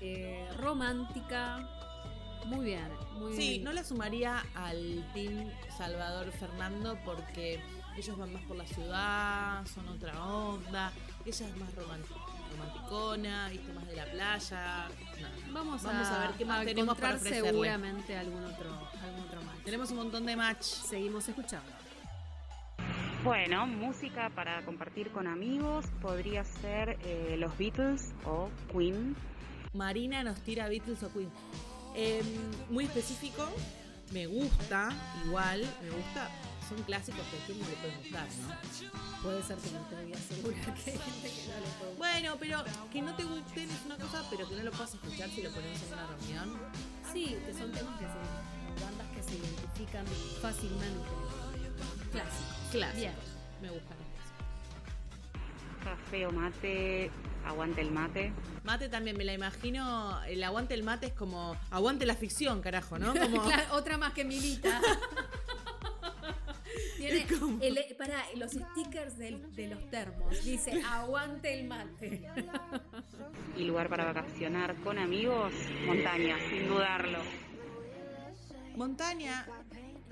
eh, romántica. Muy bien, muy Sí, no la sumaría al team Salvador Fernando porque ellos van más por la ciudad, son otra onda, ella es más romanti- romanticona, viste, más de la playa. Vamos, Vamos a, ver qué más tenemos para ofrecerle. seguramente algún otro, algún otro match. Tenemos un montón de match. Seguimos escuchando. Bueno, música para compartir con amigos podría ser eh, los Beatles o Queen. Marina nos tira Beatles o Queen. Em, muy específico, me gusta, igual, me gusta. Son clásicos que a quién no le pueden gustar, ¿no? Puede ser que no te voy a asegurar que hay gente que no le puede. Bueno, pero que no te gusten es una cosa, pero que no lo puedas escuchar si lo ponemos en una reunión. Sí, que son temas que se. bandas que se identifican fácilmente. Clásicos. Clásicos. Bien. Me gustan los clásicos. Café o mate, aguante el mate. Mate también me la imagino, el aguante el mate es como aguante la ficción, carajo, ¿no? Como Claro, otra más que milita. Tiene el- para los stickers del- de los termos. Dice, aguante el mate. Y lugar para vacacionar con amigos, montaña, sin dudarlo. montaña,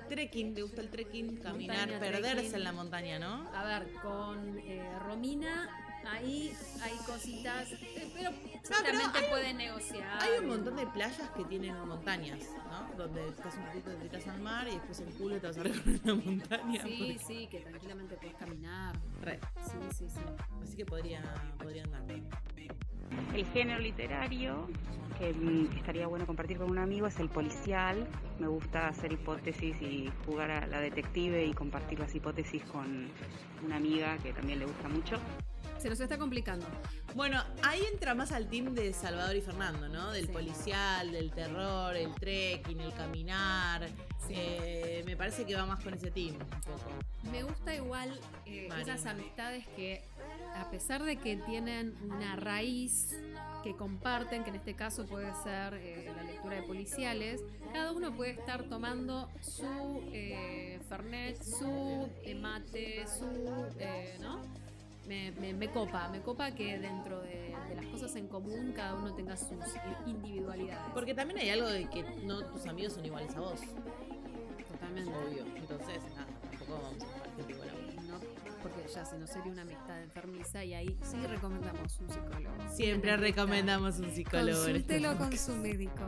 trekking, le gusta el trekking, caminar, Montaña, perderse trekking. en la montaña, ¿no? A ver, con eh, Romina, ahí hay cositas, eh, pero un- pueden negociar. Hay un montón de playas que tienen montañas, ¿no? Donde estás un ratito, te tiras al mar y después en culo te vas a recorrer la montaña. Sí, porque- sí, que tranquilamente puedes caminar. Re. Sí, sí, sí. Así que podría, podrían dar. El género literario que mm, estaría bueno compartir con un amigo es el policial. Me gusta hacer hipótesis y jugar a la detective y compartir las hipótesis con una amiga que también le gusta mucho. Se nos está complicando. Bueno, ahí entra más al team de Salvador y Fernando, ¿no? Del Sí. policial, del terror, el trekking, el caminar. Eh, me parece que va más con ese team un poco. Me gusta igual eh, esas amistades que, a pesar de que tienen una raíz que comparten, que en este caso puede ser eh, la lectura de policiales, cada uno puede estar tomando su fernet, su mate, su, ¿no? Me, me- me copa, me copa que dentro de, de las cosas en común cada uno tenga sus individualidades. Porque también hay algo de que no tus amigos son iguales a vos, Totalmente. obvio. Entonces, nada, tampoco vamos a compartir igual a vos. No, porque ya si no sería una amistad enfermiza y ahí sí recomendamos un psicólogo. Siempre Una amistad. recomendamos un psicólogo. Consúltelo con su médico.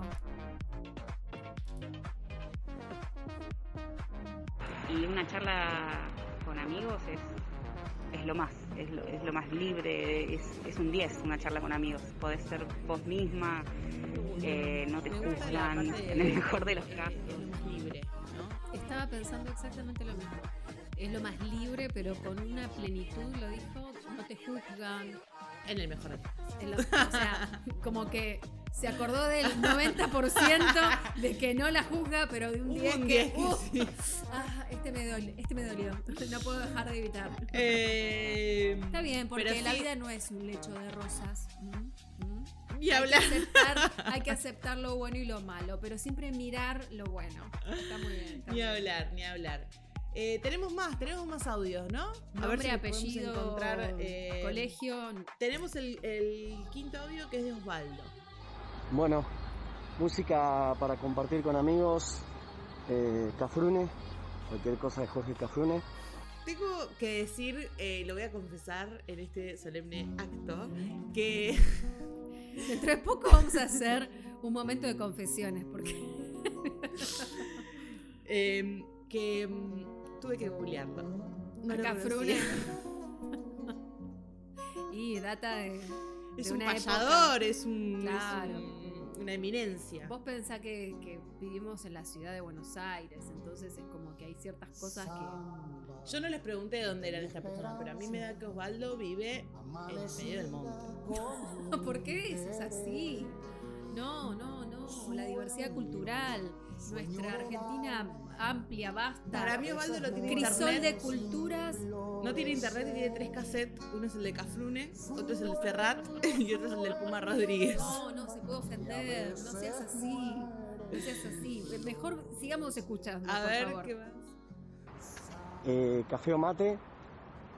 Y una charla con amigos es, es lo más, es lo, es lo más libre, es, es un 10 una charla con amigos. Podés ser vos misma, eh, no te juzgan, en el mejor de los casos. Es lo más libre, ¿no? Estaba pensando exactamente lo mismo. Es lo más libre, pero con una plenitud, lo dijo, no te juzgan. En el mejor de los casos. O sea, como que se acordó del 90% de que no la juzga, pero de un Hubo 10 un que, 10 que uh, sí. ah, este me dolió, este me dolió. No puedo dejar de evitar. Eh, Está bien, porque la vida no es un lecho de rosas. ¿Mm? ¿Mm? Y Hay que, hablar. aceptar, hay que aceptar lo bueno y lo malo, pero siempre mirar lo bueno. Está muy bien. está Ni bien. hablar, ni hablar. Eh, tenemos más, tenemos más audios, ¿no? Nombre, si podemos apellido, encontrar, eh, colegio. Tenemos el, el quinto audio que es de Osvaldo. Bueno, música para compartir con amigos, eh, Cafrune, cualquier cosa de Jorge Cafrune. Tengo que decir, eh, lo voy a confesar en este solemne acto, que Dentro de poco vamos a hacer un momento de confesiones, porque eh, que mm, tuve que googlearlo. No conocía. y data de. Es de un una payador, es, un, es Claro. Un- una eminencia. Vos pensás que, que vivimos en la ciudad de Buenos Aires, entonces es como que hay ciertas cosas que. Yo no les pregunté dónde eran estas personas, pero a mí me da que Osvaldo vive en medio del monte. ¿Por qué eso es así? No, no, no. La diversidad cultural, nuestra Argentina amplia, vasta. Para mí Osvaldo no tiene Crisol internet. de culturas. No tiene internet y tiene tres cassettes. Uno es el de Cafrune, otro es el de Serrat y otro es el del Puma Rodríguez. No, no se puede ofender. No seas así. No seas así. Mejor sigamos escuchando. A por ver favor. qué más. Eh, café o mate,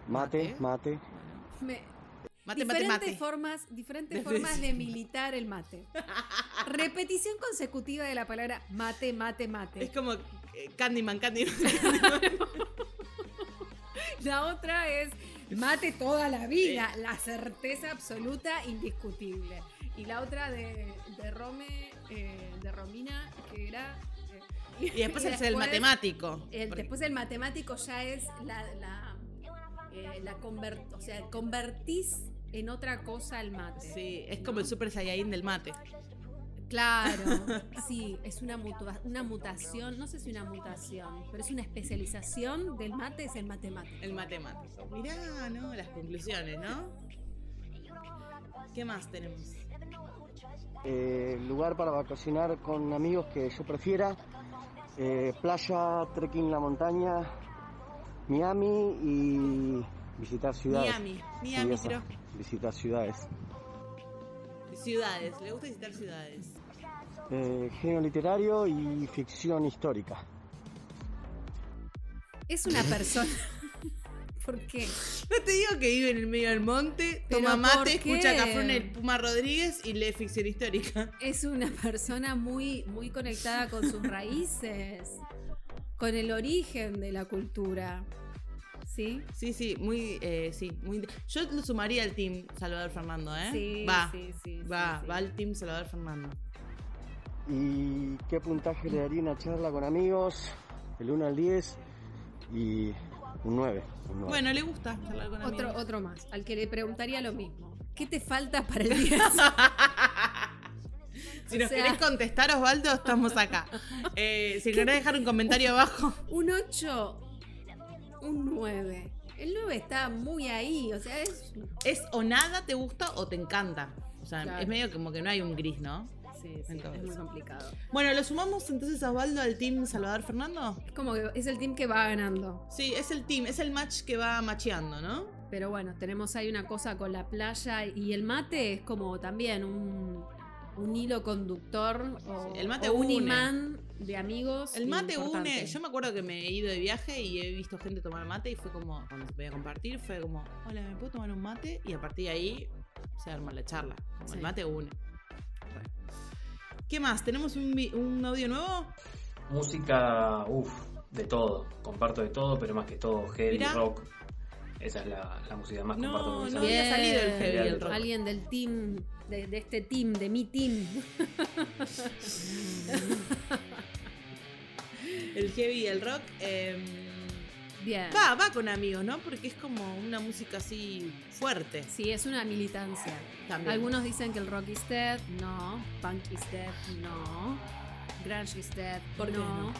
mate, mate. Me- Mate, mate, diferentes mate. formas, diferentes De formas de militar el mate. Repetición consecutiva de la palabra mate, mate, mate. Es como Candyman, Candyman. La otra es mate toda la vida, la certeza absoluta, indiscutible. Y la otra de, de Rome, eh, de Romina, que era... eh, Y después es el matemático. el- Porque- después el matemático ya es la... la, eh, la conver- o sea, convertís en otra cosa el mate. Sí, es como el Super Saiyajin del mate. Claro, sí, es una, mutua- una mutación, no sé si una mutación, pero es una especialización del mate, es el matemático. El matemático. Mirá, ¿no? Las conclusiones, ¿no? ¿Qué más tenemos? Eh, lugar para vacacionar con amigos que yo prefiera, eh, playa, trekking, la montaña, Miami y visitar ciudades. Miami, Miami, creo. Visitar ciudades. Ciudades, le gusta visitar ciudades. Eh, género literario y ficción histórica. Es una persona. ¿Por qué? No te digo que vive en el medio del monte, ¿Pero toma mate, escucha Cafrune el Puma Rodríguez y lee ficción histórica. Es una persona muy, muy conectada con sus raíces, con el origen de la cultura. Sí. Sí, sí, muy, eh, sí, muy. Yo lo sumaría al team Salvador Fernando, ¿eh? Sí, va, sí, sí, va, sí, sí. va al team Salvador Fernando. ¿Y qué puntaje le daría una charla con amigos? El 1 al 10 y un 9. un 9. Bueno, le gusta charlar con Otro, amigos. otro más, al que le preguntaría lo mismo. ¿Qué te falta para el 10? Si nos o sea- querés contestar, Osvaldo, estamos acá. Eh, si querés dejar un comentario abajo. un 8, un 9. El 9 está muy ahí, o sea, es... Es o nada te gusta o te encanta. O sea, Claro. es medio como que no hay un gris, ¿no? Sí, sí, Entonces. es muy complicado. Bueno, ¿lo sumamos entonces a Osvaldo al team Salvador Fernando? Es como que es el team que va ganando. Sí, es el team, es el match que va macheando, ¿no? Pero bueno, tenemos ahí una cosa con la playa y el mate es como también un, un hilo conductor o, Sí, el mate o un une. imán de amigos. El mate importante. une. Yo me acuerdo que me he ido de viaje y he visto gente tomar mate y fue como, cuando se podía compartir, fue como, hola, ¿me puedo tomar un mate? Y a partir de ahí se arma la charla. Como el mate une. Bueno. ¿Qué más? ¿Tenemos un, audio nuevo? Música, uff, de todo. Comparto de todo, pero más que todo heavy, Mirá. rock. Esa es la, la música más No, comparto con no había salido el heavy el rock. Alguien del team, de, de este team, de mi team. El heavy y el rock. em, Bien. va, va con amigos, ¿no? Porque es como una música así fuerte. Sí, es una militancia. También. Algunos dicen que el rock is dead, no. Punk is dead, no. Grunge is dead, ¿Por qué no. no?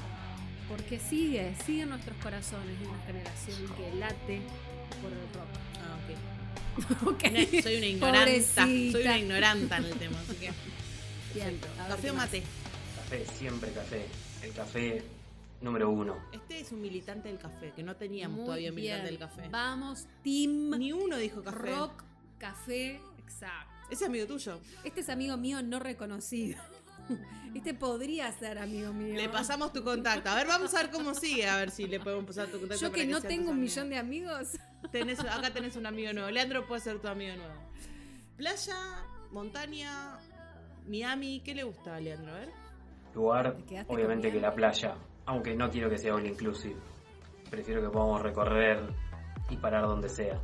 Porque sigue, sigue en nuestros corazones de una generación que late por el rock. Ah, ok. Ok. Una- soy una ignoranta. Soy una ignoranta en el tema, así que. Bien, Café o mate. Café, siempre café. El café número uno. Este es un militante del café, que no teníamos Muy todavía militante del café. Vamos, team Ni uno dijo café. rock, café, exacto. Ese amigo tuyo. Este es amigo mío no reconocido. Este podría ser amigo mío. Le pasamos tu contacto. A ver, vamos a ver cómo sigue. A ver si le podemos pasar tu contacto. Yo que no tengo un millón de amigos. Tenés- acá tenés un amigo nuevo. Leandro puede ser tu amigo nuevo. Playa, montaña, Miami. ¿Qué le gusta a Leandro? A ver. Lugar, obviamente que la playa. Aunque no quiero que sea all inclusive. Prefiero que podamos recorrer y parar donde sea.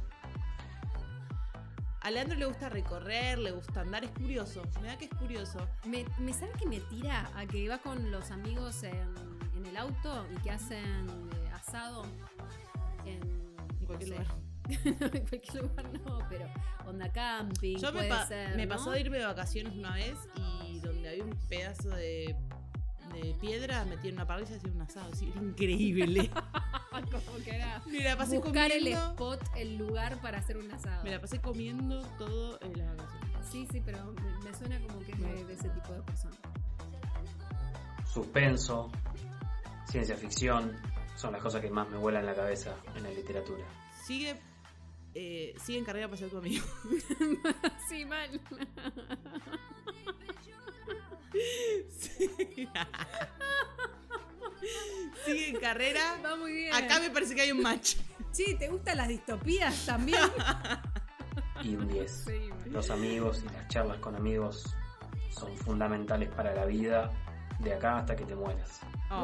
A Leandro le gusta recorrer, le gusta andar. Es curioso. Me da que es curioso. Me, me sabe que me tira a que va con los amigos en, en el auto y que hacen eh, asado en, En cualquier no sé. lugar. en cualquier lugar no, pero onda camping. Yo me, pa- ser, me ¿no? pasó de irme de vacaciones una vez y donde había un pedazo de, de piedra, metí en una parrilla y hacía un asado. así, era increíble. Como que era Me la pasé buscar el comiendo. spot, el lugar para hacer un asado. Me la pasé comiendo todo en las vacaciones. Sí, sí, pero me, me suena como que es de, de ese tipo de persona. Suspenso, ciencia ficción, son las cosas que más me vuelan la cabeza en la literatura. Sigue, eh, sigue en carrera para ser tu amigo. sí, mal. Sí. Sigue en carrera. Va muy bien. Acá me parece que hay un match. Sí, ¿te gustan las distopías también? Y un 10. Sí, man. Los amigos y las charlas con amigos son fundamentales para la vida de acá hasta que te mueras. Ay,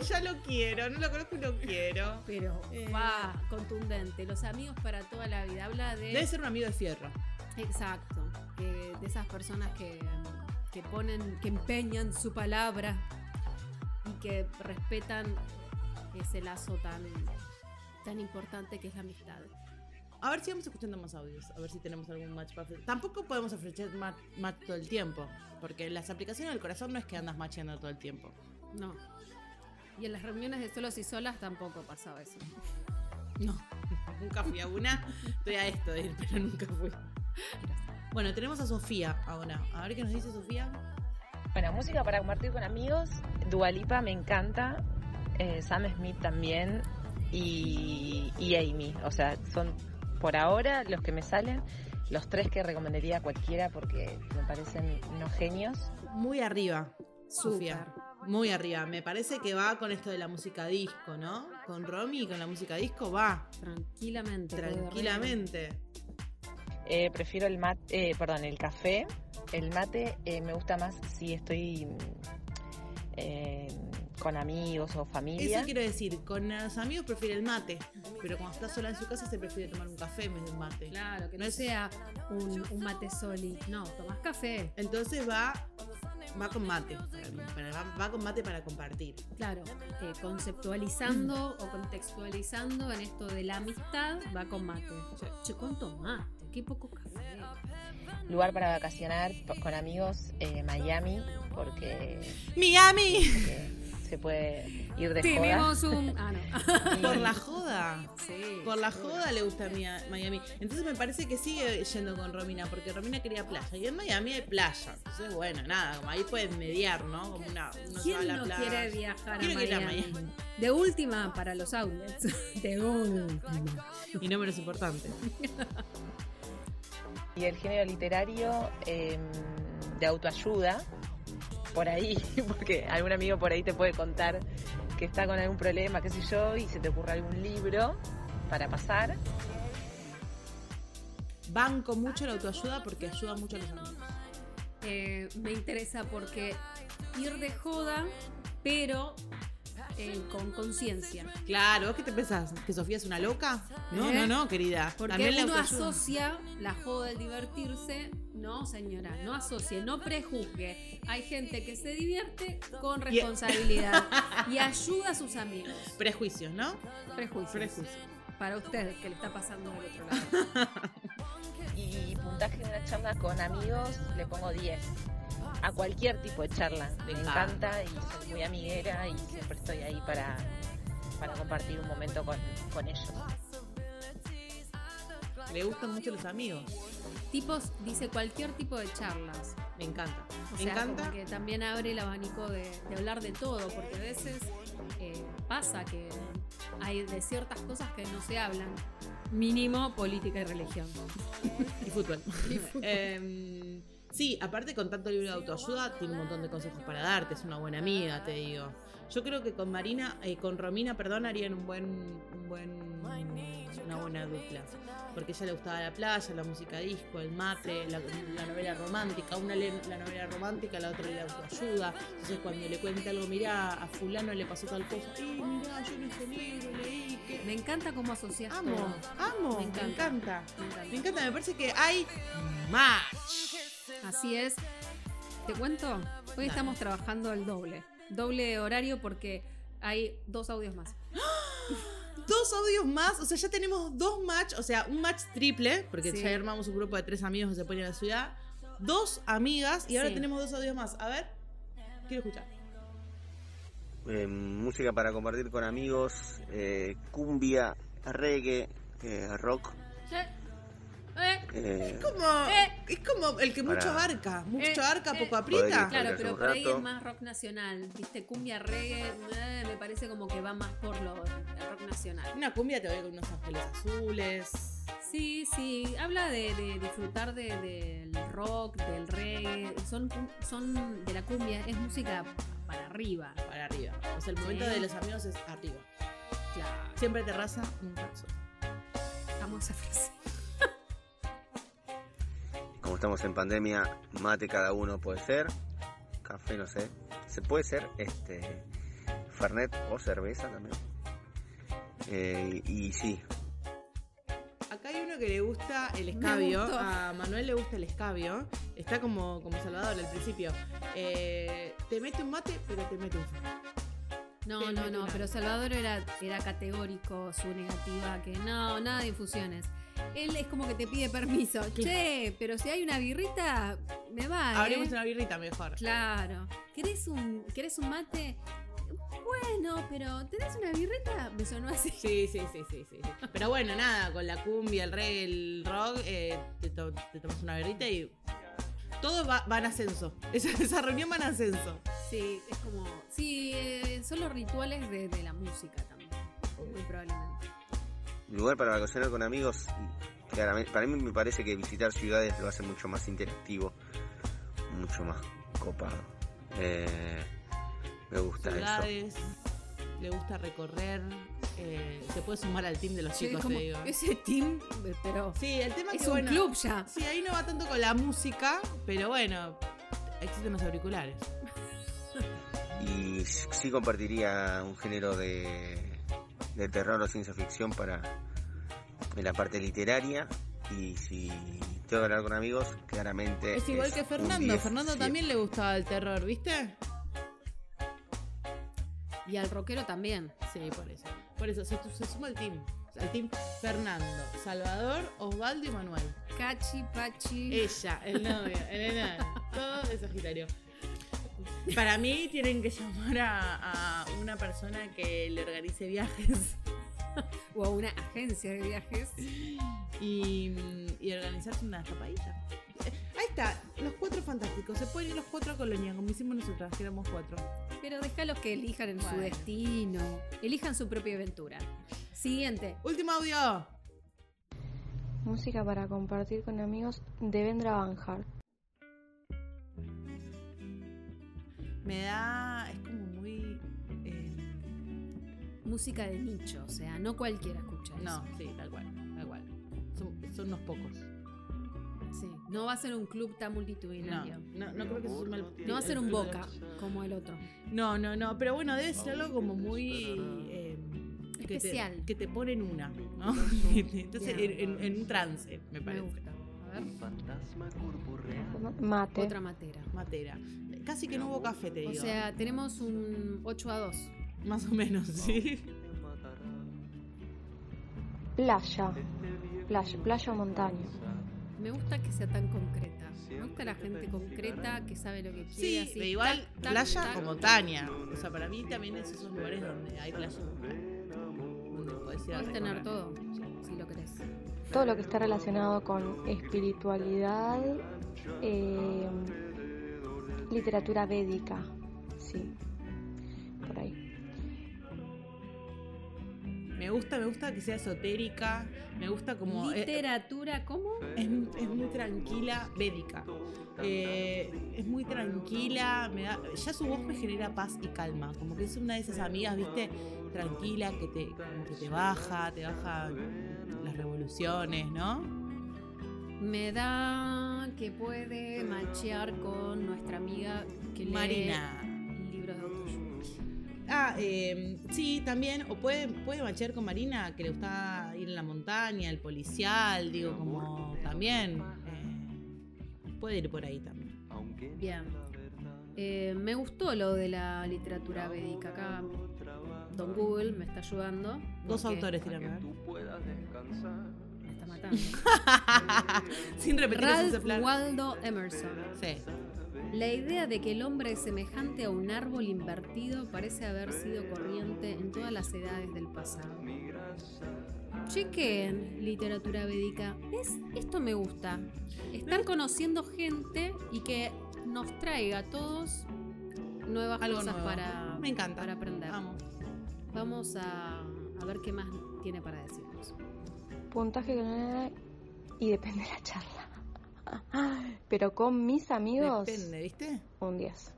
ya lo quiero. No lo conozco y lo quiero. Pero Eh. va, contundente. Los amigos para toda la vida. Habla de. Debe ser un amigo de fierro. Exacto. eh, de esas personas que, que ponen, que empeñan su palabra y que respetan ese lazo tan, tan importante que es la amistad. A ver si vamos escuchando más audios. A ver si tenemos algún match para ofrecer. Tampoco podemos ofrecer match, match todo el tiempo. Porque las aplicaciones del corazón no es que andas matcheando todo el tiempo. No. Y en las reuniones de solos y solas tampoco pasaba eso. No, nunca fui a una. Estoy a esto de ir, pero nunca fui. Bueno, tenemos a Sofía ahora. A ver qué nos dice Sofía. Bueno, música para compartir con amigos. Dualipa me encanta. eh, Sam Smith también. Y, y Amy. O sea, son por ahora los que me salen. Los tres que recomendaría a cualquiera porque me parecen unos genios. Muy arriba, Sofía. Muy arriba. Me parece que va con esto de la música disco, ¿no? Con Romy, con la música disco, va. Tranquilamente. Tranquilamente. Eh, prefiero el mate, eh, perdón, el café. El mate eh, me gusta más si estoy mm, eh, con amigos o familia. Eso quiero decir, con los amigos prefiere el mate, pero cuando está sola en su casa se prefiere tomar un café en vez de un mate. Claro, que no, sea un, un mate soli. No, tomás café. Entonces va va con mate, para mí, para- va, va con mate para compartir. Claro, eh, conceptualizando o contextualizando en esto de la amistad, va con mate. Che, ¿cuánto mate? Qué poco café. Lugar para vacacionar con amigos, eh, Miami, porque ¡Miami! se puede ir de Tenemos joda. un. Ah, no. Por la joda. Sí. Por la joda le gusta Mia- Miami. Entonces me parece que sigue yendo con Romina, porque Romina quería playa. Y en Miami hay playa. Entonces, bueno, nada, como ahí pueden mediar, ¿no? Como una, uno ¿Quién la no playa. quiere viajar a Quiero ir a Miami? Miami. De última para los outlets. De última. Y no menos importante. Y el género literario eh, de autoayuda, por ahí, porque algún amigo por ahí te puede contar que está con algún problema, qué sé yo, y se te ocurre algún libro para pasar. Banco mucho la autoayuda porque ayuda mucho a los amigos. Eh, me interesa porque ir de joda, pero eh, con conciencia. Claro, ¿vos qué te pensás? ¿Que Sofía es una loca? No, ¿Eh? no, no, querida. Porque También la uno autoayuda. asocia la joda del divertirse. No, señora, no asocie, no prejuzgue. Hay gente que se divierte con Y- responsabilidad y ayuda a sus amigos. Prejuicios, ¿no? Prejuicios. Prejuicios. Para usted, que le está pasando del otro lado. Y puntaje de una charla con amigos le pongo 10. A cualquier tipo de charla. Me encanta y soy muy amiguera y siempre estoy ahí para, para compartir un momento con, con ellos. Le gustan mucho los amigos. Tipos, dice cualquier tipo de charlas. Me encanta. O Me sea, encanta. como que también abre el abanico de, de hablar de todo, porque a veces eh, pasa que hay de ciertas cosas que no se hablan. Mínimo política y religión. Y fútbol. Y fútbol. Em, sí, aparte con tanto libro de autoayuda, tiene un montón de consejos para darte, es una buena amiga, te digo. Yo creo que con Marina, eh, con Romina, perdón, harían un buen, un buen, una buena dupla. Porque a ella le gustaba la playa, la música disco, el mate, la, la novela romántica. Una lee la novela romántica, la otra lee la autoayuda. Entonces cuando le cuenta algo, mirá, a fulano le pasó tal cosa. Y mirá, yo en este libro leí que... Me encanta cómo asocias Amo, todo. amo, Me me encanta. Me encanta. Me encanta, me parece que hay match. Así es. Te cuento, hoy estamos trabajando el doble. Doble horario porque hay dos audios más. Dos audios más, o sea, ya tenemos dos match, o sea, un match triple, porque Sí. ya armamos un grupo de tres amigos que se ponen a la ciudad. Dos amigas y ahora Sí. tenemos dos audios más. A ver, quiero escuchar. Eh, música para compartir con amigos, eh, cumbia, reggae, eh, rock. Eh, Es como, es como el que mucho Para- abarca, mucho Eh, abarca, eh. poco aprieta. Claro, pero por ahí es más rock nacional. Viste, cumbia, reggae, eh, me parece como que va más por lo el rock nacional. Una cumbia te voy con unos ángeles azules. Sí, sí, habla de, de disfrutar de- del rock, del reggae, son, son de la cumbia, es música para arriba. Para arriba. O sea, el momento Sí. de los amigos es arriba. Claro, Siempre terraza, nunca sol. amo esa frase. Como estamos en pandemia, mate cada uno puede ser, café no sé, se puede ser este Fernet o cerveza también. Eh, y sí, Acá hay uno que le gusta el escabio. A Manuel le gusta el escabio. Está como, como Salvador al principio. Eh, te mete un mate, pero te mete un fernet. No, no, no, pero Salvador era, era categórico su negativa, que no, nada de infusiones. Él es como que te pide permiso. Che, pero si hay una birrita, me va. Abrimos ¿eh? una birrita mejor. Claro. ¿Querés un, ¿Querés un mate? Bueno, pero ¿tenés una birrita? Me sonó así. Sí, sí, sí, sí, sí. Pero bueno, nada, con la cumbia, el reggae, el rock, eh, te, to- te tomas una birrita y todo va, va en ascenso. Esa, esa reunión va en ascenso. Sí, es como. Sí, eh, son los rituales de, de la música también. Muy probablemente. Lugar para vacacionar con amigos, para mí me parece que visitar ciudades lo hace mucho más interactivo, mucho más copado. Eh, me gusta eso. Ciudades, le gusta recorrer. eh, se puede sumar al team de los Sí, chicos, como te digo. Ese team, pero. Sí, el tema Es que un bueno, club ya. Sí, ahí no va tanto con la música, pero bueno, existen los auriculares. Y sí compartiría un género de, de terror o ciencia ficción para en la parte literaria. Y si tengo que hablar con amigos, claramente. Es igual que Fernando. 10, Fernando también le gustaba el terror, ¿viste? Y al rockero también. Sí, por eso. Por eso se, se suma el team. Al team Fernando, Salvador, Osvaldo y Manuel. Cachi, Pachi. Ella, el novio, el enano. Todo es Sagitario. Para mí tienen que llamar a, a una persona que le organice viajes O a una agencia de viajes. y, y organizarse una escapadita. Ahí está, los cuatro fantásticos. Se pueden ir los cuatro a Colonia, como hicimos nosotras, que éramos cuatro. Pero déjalos que elijan en su destino. Elijan su propia aventura. Siguiente. Último audio. Música para compartir con amigos de Vendra Banjar. Me da. Es como muy. eh, Música de nicho, o sea, no cualquiera escucha eso. no, sí, tal cual. Tal cual. Son, son unos pocos. Sí, no va a ser un club tan multitudinario. No, no, no creo que se sume el- No va a ser un boca como el otro. No, no, no, pero bueno, debe ser algo como muy eh, que te- Especial. Que te, pone en una, ¿no? Entonces, en, en- en un trance, me Me parece. gusta. Ver. Mate. Otra matera. Matera. Casi que no hubo café, te O digo. sea, tenemos un 8 a 2. más o menos, sí. Playa. Playa, playa o montaña. Me gusta que sea tan concreta. Me gusta la gente concreta que sabe lo que quiere. Sí, así, pero igual playa tac. o montaña. O sea, para mí también es esos lugares donde hay playa. Donde ir a Puedes tener todo, si lo querés. Todo lo que está relacionado con espiritualidad, eh, literatura védica. Sí. Por ahí. Me gusta, me gusta que sea esotérica. Me gusta como. eh, Literatura, ¿cómo? Es, es muy tranquila, védica. Eh, es muy tranquila, me da, ya su voz me genera paz y calma. Como que es una de esas amigas, viste, tranquila, que te, como que te baja, te baja las revoluciones, ¿no? Me da que puede machear con nuestra amiga que lee Marina. libros de autoayuda. Ah, eh, sí, también. O puede, puede machear con Marina, que le gusta ir en la montaña, el policial, digo, como también. eh, puede ir por ahí también. Bien. Eh, me gustó lo de la literatura védica. Acá Don Google me está ayudando. Dos autores, tirame. a ver. Me está matando. Sin repetir Ralph. Waldo Emerson. Sí. La idea de que el hombre es semejante a un árbol invertido parece haber sido corriente en todas las edades del pasado. Chequen literatura védica. ¿Ves? Esto me gusta. Estar conociendo gente y que nos traiga a todos nuevas Algo cosas nuevo. para, Me encanta. para aprender. Vamos. Vamos a, a ver qué más tiene para decirnos. Puntaje que y depende de la charla. Pero con mis amigos, Depende, ¿viste? un 10.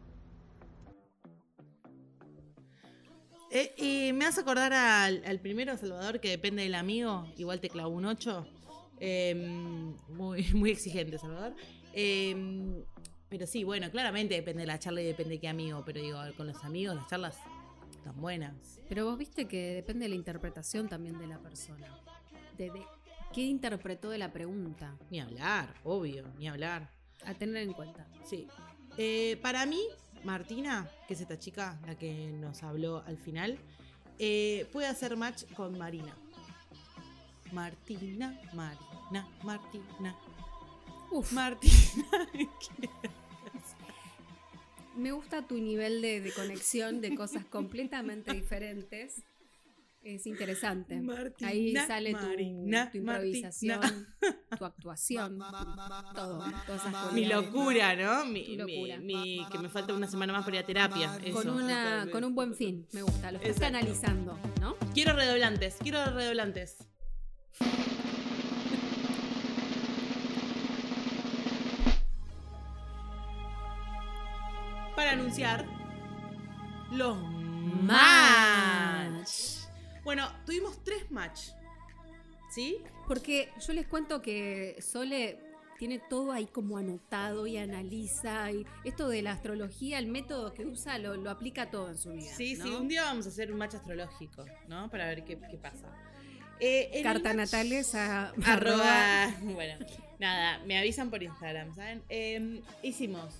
Eh, y me hace acordar al, al primero Salvador, que depende del amigo, igual te clavo un 8. Eh, muy, muy exigente, Salvador. Eh, pero sí, bueno, claramente depende de la charla y depende de qué amigo. Pero digo, con los amigos las charlas están buenas. Pero vos viste que depende de la interpretación también de la persona. De, de qué interpretó de la pregunta. Ni hablar, obvio, ni hablar. A tener en cuenta. Sí. Eh, para mí, Martina, que es esta chica, la que nos habló al final, eh, puede hacer match con Marina. Martina, Marina, Martina. Uf. Martina. Me gusta tu nivel de, de conexión de cosas completamente diferentes. Es interesante. Martina, Ahí sale tu, Marina, tu improvisación, Martina. tu actuación, todo. Todas esas Mi locura, ¿no? Mi, Tu locura. mi- que me falta una semana más para ir a terapia. Con, una, con un buen fin, me gusta. Lo estás Exacto. canalizando, ¿no? Quiero redoblantes, quiero redoblantes. Para anunciar los match. Bueno, tuvimos tres match. ¿Sí? Porque yo les cuento que Sole tiene todo ahí como anotado y analiza. Y esto de la astrología, el método que usa, lo, lo aplica todo en su vida. Sí, sí, un día vamos a hacer un match astrológico, ¿no? Para ver qué, qué pasa. Eh, Carta match- natales a Arroba. Bueno, nada, me avisan por Instagram, ¿saben? Eh, hicimos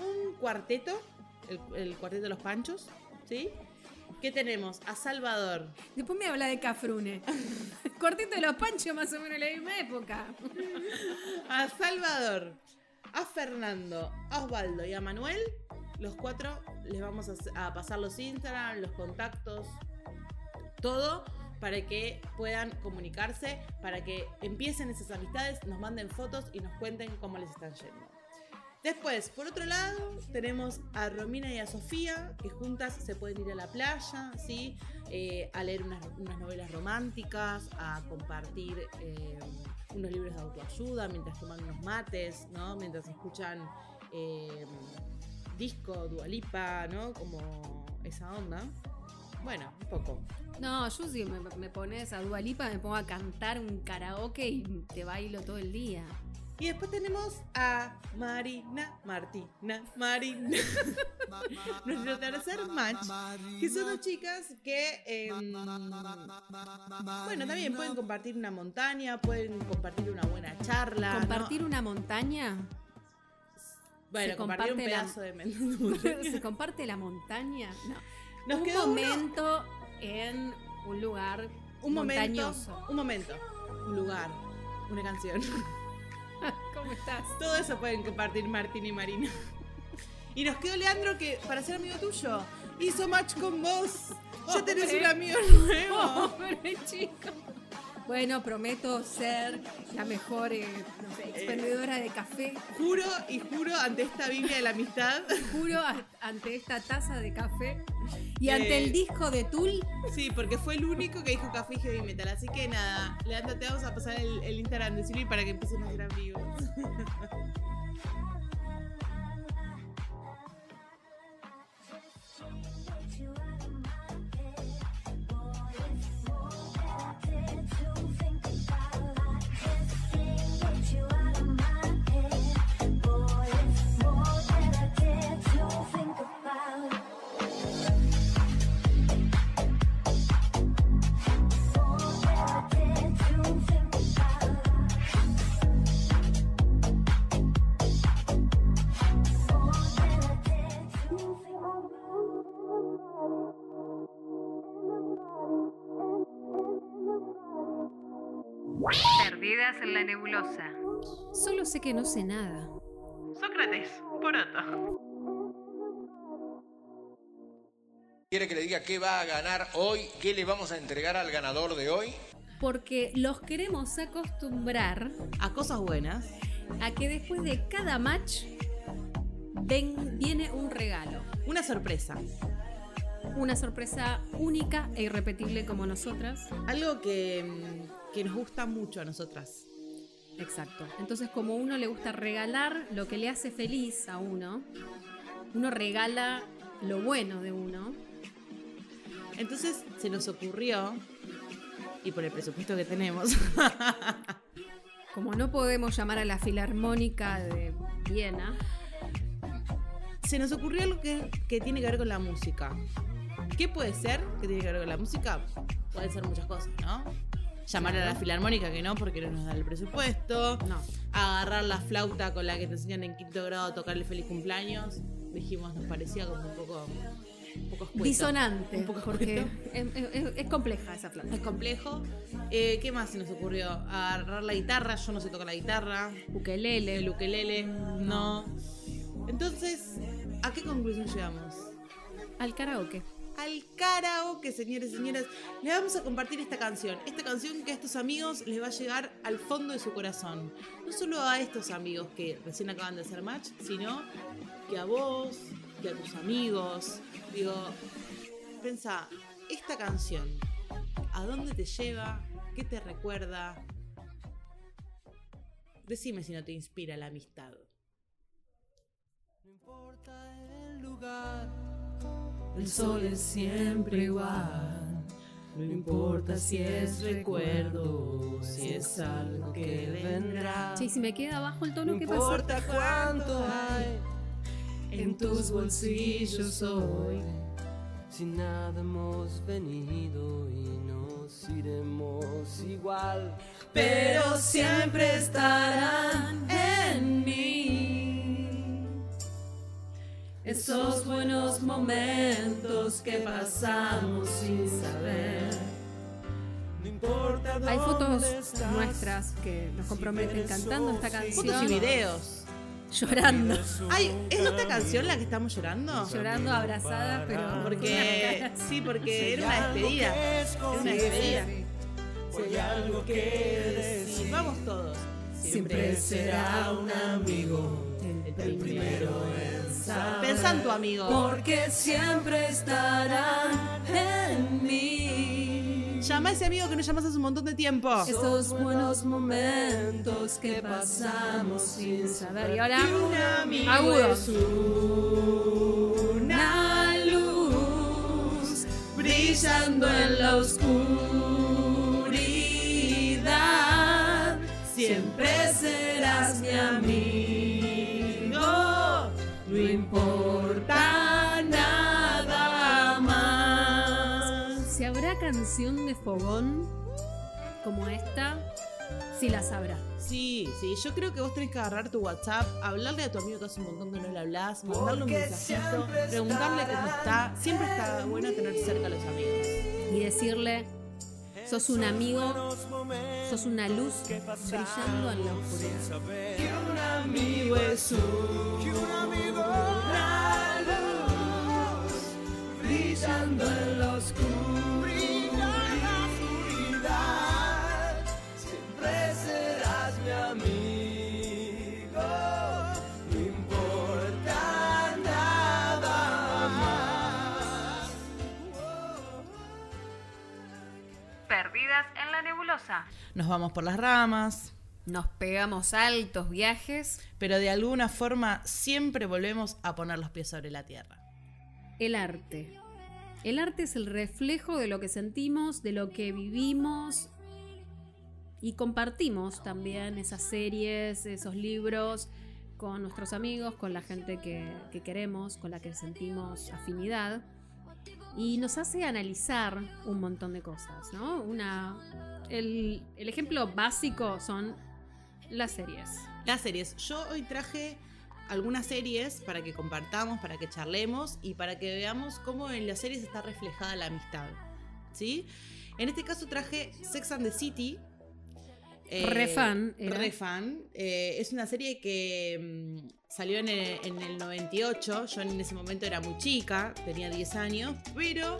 un cuarteto, el, el cuarteto de los panchos, ¿sí? ¿Qué tenemos? A Salvador. Después me habla de Cafrune. Cuarteto de los Panchos, más o menos en la misma época. A Salvador, a Fernando, a Osvaldo y a Manuel. Los cuatro les vamos a, a pasar los Instagram, los contactos, todo para que puedan comunicarse, para que empiecen esas amistades, nos manden fotos y nos cuenten cómo les están yendo. Después, por otro lado, tenemos a Romina y a Sofía, que juntas se pueden ir a la playa, ¿sí? Eh, a leer unas, unas novelas románticas, a compartir eh, unos libros de autoayuda mientras toman unos mates, ¿no? Mientras escuchan eh, disco, dualipa, ¿no? Como esa onda. Bueno, un poco. No, yo si me, me pones a Dualipa, me pongo a cantar un karaoke y te bailo todo el día. Y después tenemos a Marina, Martina, Marina. Nuestro tercer match. Que son dos chicas que. eh, bueno, también pueden compartir una montaña, pueden compartir una buena charla. ¿no? ¿Compartir una montaña? Bueno, ¿Se compartir un la- pedazo de montaña. ¿Se comparte la montaña? No. Nos un quedó uno- momento en un lugar Un momento, un momento, un lugar, una canción. ¿Cómo estás? Todo eso pueden compartir Martín y Marina. Y nos quedó Leandro que, para ser amigo tuyo, hizo match con vos. Ya tenés un amigo nuevo. Pobre chico. Bueno, prometo ser la mejor eh, no sé, expendedora de café. Juro y juro ante esta Biblia de la amistad. Juro a- ante esta taza de café y Eh, ante el disco de Tool. Sí, porque fue el único que dijo café y heavy metal. Así que nada, Leandro, te vamos a pasar el, el Instagram de Silvi para que empiecen a ser amigos. Perdidas la nebulosa. Solo sé que no sé nada. Sócrates, poroto. ¿Quiere que le diga qué va a ganar hoy? ¿Qué le vamos a entregar al ganador de hoy? Porque los queremos acostumbrar a cosas buenas. A que después de cada match ven- viene un regalo. Una sorpresa. Una sorpresa única e irrepetible como nosotras. Algo que, mm, que nos gusta mucho a nosotras. Exacto. Entonces, como uno le gusta regalar lo que le hace feliz a uno, uno regala lo bueno de uno. Entonces se nos ocurrió, y por el presupuesto que tenemos, Como no podemos llamar a la Filarmónica de Viena, se nos ocurrió algo que, que tiene que ver con la música. ¿Qué puede ser que tiene que ver con la música? Pueden ser muchas cosas, ¿no? Llamar a la filarmónica que no, porque no nos da el presupuesto. No. Agarrar la flauta con la que te enseñan en quinto grado a tocar el feliz cumpleaños. Dijimos, nos parecía como un poco, un poco escueto. disonante, Un poco porque es, es- es compleja esa flauta. Es complejo. Eh, ¿Qué más se nos ocurrió? Agarrar la guitarra. Yo no sé tocar la guitarra. Ukelele. El ukelele. No. Entonces, ¿a qué conclusión llegamos? Al karaoke. Al karaoke, señores y señoras. Le vamos a compartir esta canción. Esta canción que a estos amigos les va a llegar al fondo de su corazón. No solo a estos amigos que recién acaban de hacer match, sino que a vos, que a tus amigos. Digo, pensá, esta canción, ¿a dónde te lleva? ¿Qué te recuerda? Decime si no te inspira la amistad. El sol es siempre igual. No importa si es recuerdo, si es algo que vendrá. Che, si me queda abajo el tono, No ¿qué pasa? importa cuánto hay en tus bolsillos hoy. Si nada hemos venido y nos iremos igual. Pero siempre estarán en mí. Esos buenos momentos que pasamos sin saber. No importa Hay fotos nuestras que nos comprometen cantando esta canción. Fotos y videos. Llorando. Ay, ¿es esta canción la que estamos llorando? Llorando abrazadas, pero Porque, sí, porque era una despedida. Era una despedida. Hay algo que decir, Vamos todos. siempre será un amigo. El primero en saber. Pensá en tu amigo. Porque siempre estarán en mí. Llama a ese amigo que no llamas hace un montón de tiempo. Esos buenos momentos que pasamos sin saber. Y ahora, Que un amigo agudo. es una luz brillando en la oscuridad. Siempre serás mi amigo. Canción de fogón como esta, sí la sabrá. Sí, sí, yo creo que vos tenés que agarrar tu WhatsApp, hablarle a tu amigo que hace un montón que no le hablas, mandarle un mensajito, preguntarle cómo está. Siempre está bueno tener cerca a los amigos. Y decirle, sos un amigo, sos una luz brillando en la oscuridad. Que un amigo es una luz brillando en la oscuridad. Siempre serás mi amigo. No importa nada más. Perdidas en la nebulosa. Nos vamos por las ramas, Nos pegamos altos viajes. pero de alguna forma siempre volvemos a poner los pies sobre la tierra. El arte. El arte es el reflejo de lo que sentimos, de lo que vivimos y compartimos también esas series, esos libros con nuestros amigos, con la gente que, que queremos, con la que sentimos afinidad. Y nos hace analizar un montón de cosas, ¿no? Una, el, el ejemplo básico son las series. Las series. Yo hoy traje algunas series para que compartamos, para que charlemos y para que veamos cómo en las series está reflejada la amistad. ¿Sí? En este caso traje Sex and the City. Re fan era. Re fan. Eh, es una serie que mm, salió en el, en el 98. Yo en ese momento era muy chica, tenía 10 años, pero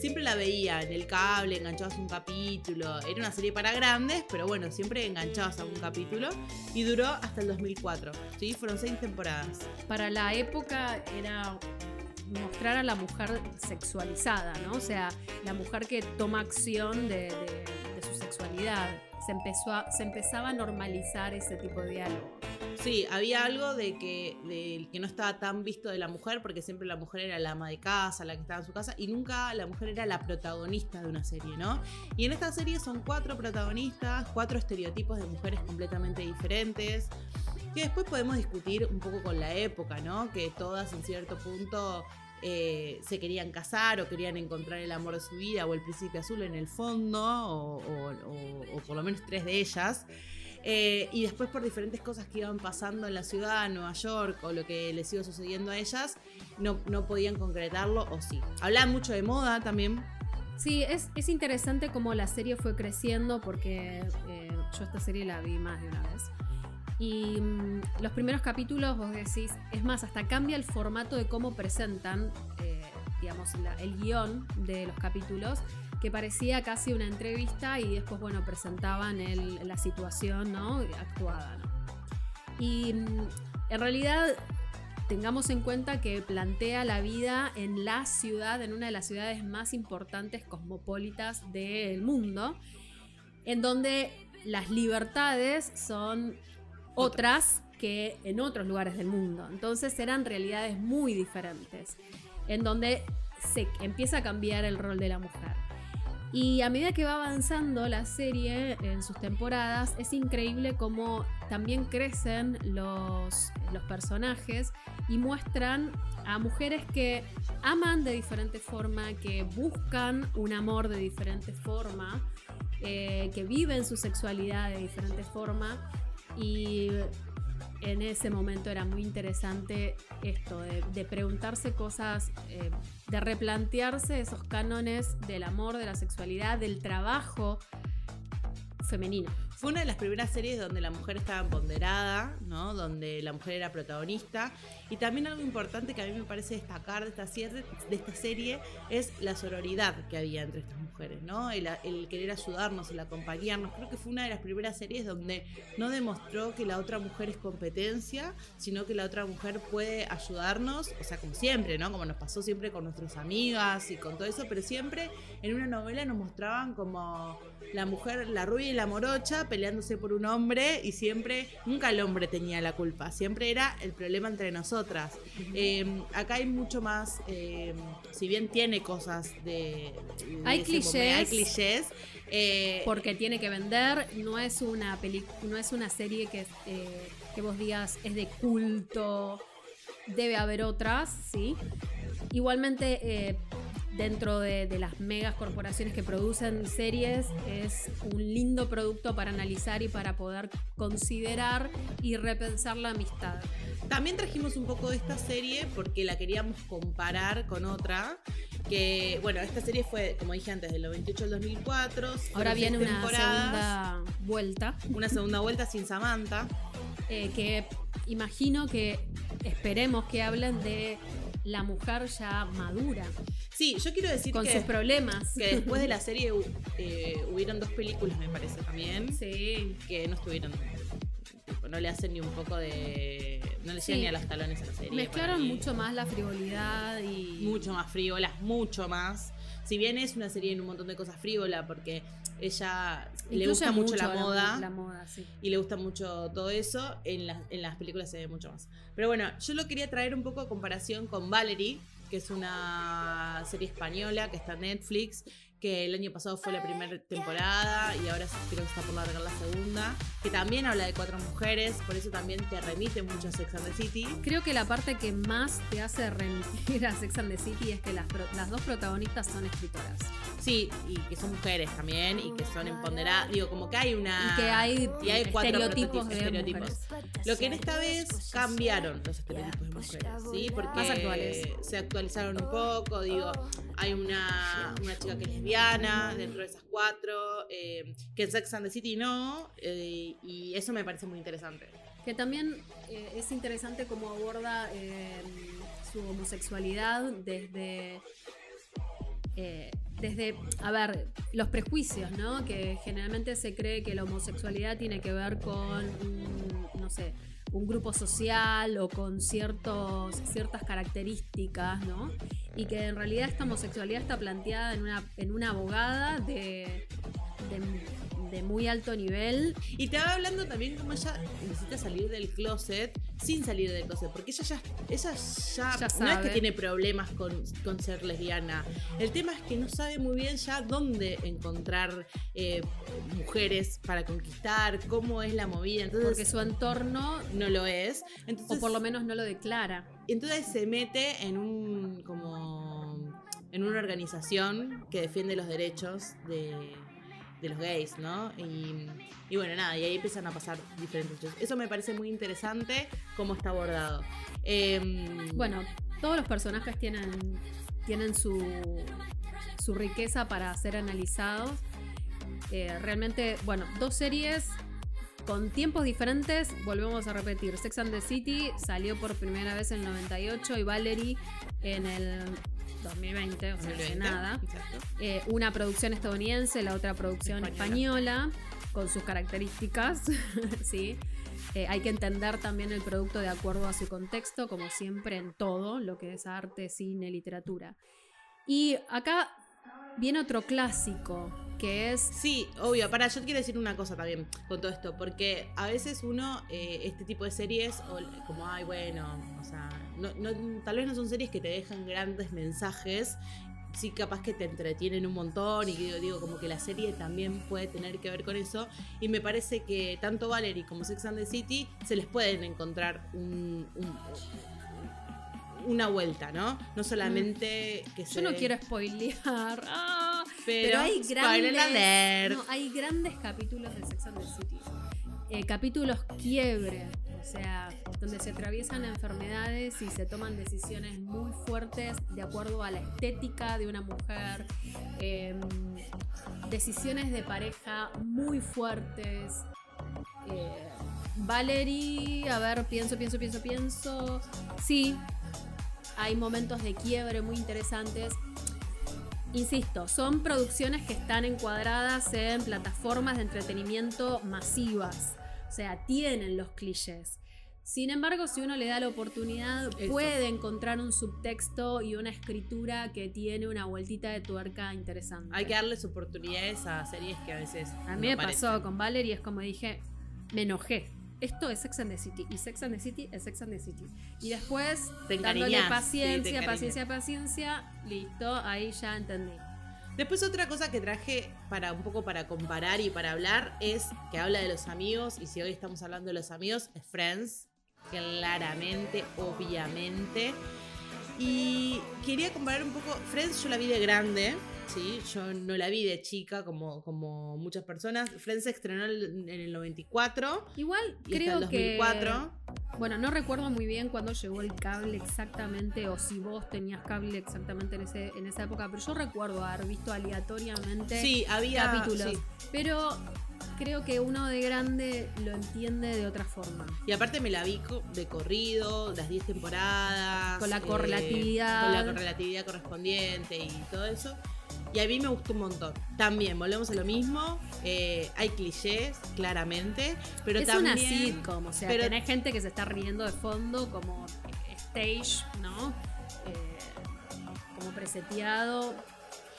siempre la veía en el cable, enganchabas un capítulo. Era una serie para grandes, pero bueno, siempre enganchabas a un capítulo. Y duró hasta el 2004. ¿sí? Fueron seis temporadas. para la época era mostrar a la mujer sexualizada, ¿no? O sea, la mujer que toma acción de, su sexualidad. Se, empezó se empezaba a normalizar ese tipo de diálogo. Sí, había algo de que, de que no estaba tan visto de la mujer, porque siempre la mujer era la ama de casa, la que estaba en su casa, y nunca la mujer era la protagonista de una serie, ¿no? Y en esta serie son cuatro protagonistas, cuatro estereotipos de mujeres completamente diferentes, que después podemos discutir un poco con la época, ¿no? Que todas en cierto punto eh, se querían casar o querían encontrar el amor de su vida o el príncipe azul en el fondo, o, o- o- o por lo menos tres de ellas. Eh, y después por diferentes cosas que iban pasando en la ciudad, en Nueva York, o lo que les iba sucediendo a ellas, no, no podían concretarlo o sí. Hablaban mucho de moda también. Sí, es, es interesante cómo la serie fue creciendo porque eh, yo esta serie la vi más de una vez. Y mm, los primeros capítulos, vos decís, es más, hasta cambia el formato de cómo presentan, eh, digamos, el guion de los capítulos, que parecía casi una entrevista y después, bueno, presentaban el- la situación, ¿no? Actuada, ¿no? Y mm, en realidad tengamos en cuenta que plantea la vida en la ciudad, en una de las ciudades más importantes cosmopolitas del mundo, en donde las libertades son otras que en otros lugares del mundo. Entonces eran realidades muy diferentes, en donde se empieza a cambiar el rol de la mujer. Y a medida que va avanzando la serie en sus temporadas, es increíble cómo también crecen los, los personajes y muestran a mujeres que aman de diferente forma, que buscan un amor de diferente forma, eh, que viven su sexualidad de diferente forma. Y en ese momento era muy interesante esto, de, preguntarse cosas, eh, de replantearse esos cánones del amor, de la sexualidad, del trabajo femenino. Fue una de las primeras series donde la mujer estaba empoderada, ¿no? Donde la mujer era protagonista. Y también algo importante que a mí me parece destacar de esta serie, de esta serie es la sororidad que había entre estas mujeres, ¿no? El, el querer ayudarnos, el acompañarnos. Creo que fue una de las primeras series donde no demostró que la otra mujer es competencia, sino que la otra mujer puede ayudarnos, o sea, como siempre, ¿no? Como nos pasó siempre con nuestras amigas y con todo eso, pero siempre en una novela nos mostraban como la mujer, la rubia y la morocha peleándose por un hombre y siempre, nunca el hombre tenía la culpa, siempre era el problema entre nosotras. Eh, acá hay mucho más, eh, si bien tiene cosas de... de Hay clichés. momento, Hay clichés. eh, Porque tiene que vender, no es una peli no es una serie que, eh, que vos digas es de culto, debe haber otras, ¿sí? Igualmente, eh, dentro de, de las megas corporaciones que producen series, es un lindo producto para analizar y para poder considerar y repensar la amistad. También trajimos un poco de esta serie porque la queríamos comparar con otra. Que, bueno, esta serie fue, como dije antes, del 98 al 2004. Ahora viene una segunda vuelta. Una segunda vuelta sin Samantha. eh, que imagino que esperemos que hablen de la mujer ya madura. Sí, yo quiero decir Con que, sus problemas. que después de la serie eh, hubieron dos películas, me parece también. Sí. Que no estuvieron. tipo, no le hacen ni un poco de. No le Sí. llegan ni a los talones a la serie. Mezclaron mucho más la frivolidad y. mucho más frívolas, mucho más. Si bien es una serie en un montón de cosas frívola, porque ella le gusta mucho, la la- moda la moda, sí. y le gusta mucho todo eso, en, las- en las películas se ve mucho más. Pero bueno, yo lo quería traer un poco a comparación con Valerie, que es una serie española que está en Netflix, que el año pasado fue la primera temporada y ahora creo que está por largar la segunda, que también habla de cuatro mujeres, por eso también te remite mucho a Sex and the City. Creo que la parte que más te hace remitir a Sex and the City es que las, las dos protagonistas son escritoras. Sí, y que son mujeres también y que son empoderadas. Digo, como que hay una. Y que hay y hay cuatro estereotipos de estereotipos. Lo que en esta vez cambiaron los estereotipos de mujeres, ¿sí? Porque Más actuales. se actualizaron un poco. Digo, hay una, una chica que es lesbiana dentro de esas cuatro, eh, que en Sex and the City no, eh, y eso me parece muy interesante. Que también eh, es interesante cómo aborda eh, su homosexualidad desde. desde, a ver, los prejuicios, ¿no? Que generalmente se cree que la homosexualidad tiene que ver con, no sé, un grupo social o con ciertos, ciertas características, ¿no? Y que en realidad esta homosexualidad está planteada en una, en una abogada de, de, de muy alto nivel. Y te va hablando también como ella necesita salir del closet sin salir del closet, porque ella ya, ella ya, Ya no es que tiene problemas con, con ser lesbiana. El tema es que no sabe muy bien ya dónde encontrar eh, mujeres para conquistar, cómo es la movida. Entonces, Porque su entorno no lo es. Entonces, o por lo menos no lo declara. entonces se mete en un como en una organización que defiende los derechos de, de los gays, ¿no? Y, bueno, nada, y ahí empiezan a pasar diferentes hechos. Eso me parece muy interesante cómo está abordado. Em, Bueno, todos los personajes tienen, tienen su, su riqueza para ser analizados. Eh, realmente, bueno, dos series con tiempos diferentes, volvemos a repetir. Sex and the City salió por primera vez en el 98 y Valerie en el 2020, o sea, hace 2020, nada. Eh, una producción estadounidense, la otra producción española, con sus características, ¿sí? Eh, hay que entender también el producto de acuerdo a su contexto, como siempre en todo, lo que es arte, cine, literatura. Y acá viene otro clásico, que es... Sí, obvio. Para, yo quiero decir una cosa también con todo esto, porque a veces uno, eh, este tipo de series, o como, ay, bueno, o sea, no, no- tal vez no son series que te dejan grandes mensajes sí capaz que te entretienen un montón y digo, digo, como que la serie también puede tener que ver con eso. Y me parece que tanto Valerie como Sex and the City se les pueden encontrar un- un- una vuelta, ¿no? No solamente que se... Yo no quiero spoilear. Ah, Pero, pero, hay grandes, no, hay grandes capítulos de Sex and the City. Eh, capítulos quiebre, o sea, donde se atraviesan enfermedades y se toman decisiones muy fuertes de acuerdo a la estética de una mujer. em, decisiones de pareja muy fuertes. Eh, Valerie, a ver, pienso, pienso, pienso, pienso. Sí, hay momentos de quiebre muy interesantes. Insisto, son producciones que están encuadradas en plataformas de entretenimiento masivas. O sea, tienen los clichés. Sin embargo, si uno le da la oportunidad, Eso. puede encontrar un subtexto y una escritura que tiene una vueltita de tuerca interesante. Hay que darles oportunidades a series que a veces... A mí me pasó con Valerie, es como dije, me enojé. Esto es Sex and the City y Sex and the City es Sex and the City. Y después, dándole sí, paciencia, paciencia, paciencia, listo, ahí ya entendí. Después otra cosa que traje para un poco para comparar y para hablar es que habla de los amigos y si hoy estamos hablando de los amigos es Friends, claramente, obviamente. Y quería comparar un poco, Friends yo la vi de grande, ¿sí? Yo no la vi de chica como, como muchas personas. Friends se estrenó en el 94. Igual y hasta creo el 2004. que. Bueno, no recuerdo muy bien cuándo llegó el cable exactamente o si vos tenías cable exactamente en, ese, en esa época, pero yo recuerdo haber visto aleatoriamente Sí, había- capítulos. sí. Pero creo que uno de grande lo entiende de otra forma. Y aparte me la vi de corrido, las 10 temporadas. Con la eh, correlatividad. con la correlatividad correspondiente y todo eso. Y a mí me gustó un montón. También, volvemos a lo mismo. eh, hay clichés, claramente. Pero es también. una sitcom, o sea, pero- tenés gente que se está riendo de fondo como stage, ¿no? Eh, como preseteado.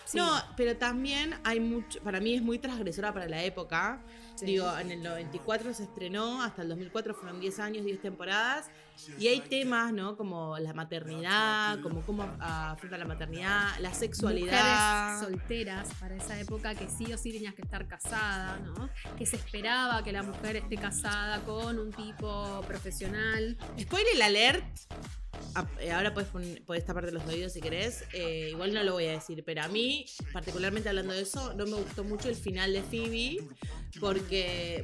Sí. No, pero también hay mucho. Para mí es muy transgresora para la época. Digo, en el 94 se estrenó, hasta el 2004 fueron 10 años, 10 temporadas. Y hay temas, ¿no? Como la maternidad, como cómo afronta la maternidad, la sexualidad. Mujeres solteras para esa época que sí o sí tenías que estar casada, ¿no? Que se esperaba que la mujer esté casada con un tipo profesional. Spoiler alert. Ah, eh, Ahora puedes, pon- podés taparte los oídos si querés. Eh, igual no lo voy a decir, pero a mí, particularmente hablando de eso, no me gustó mucho el final de Phoebe. Porque,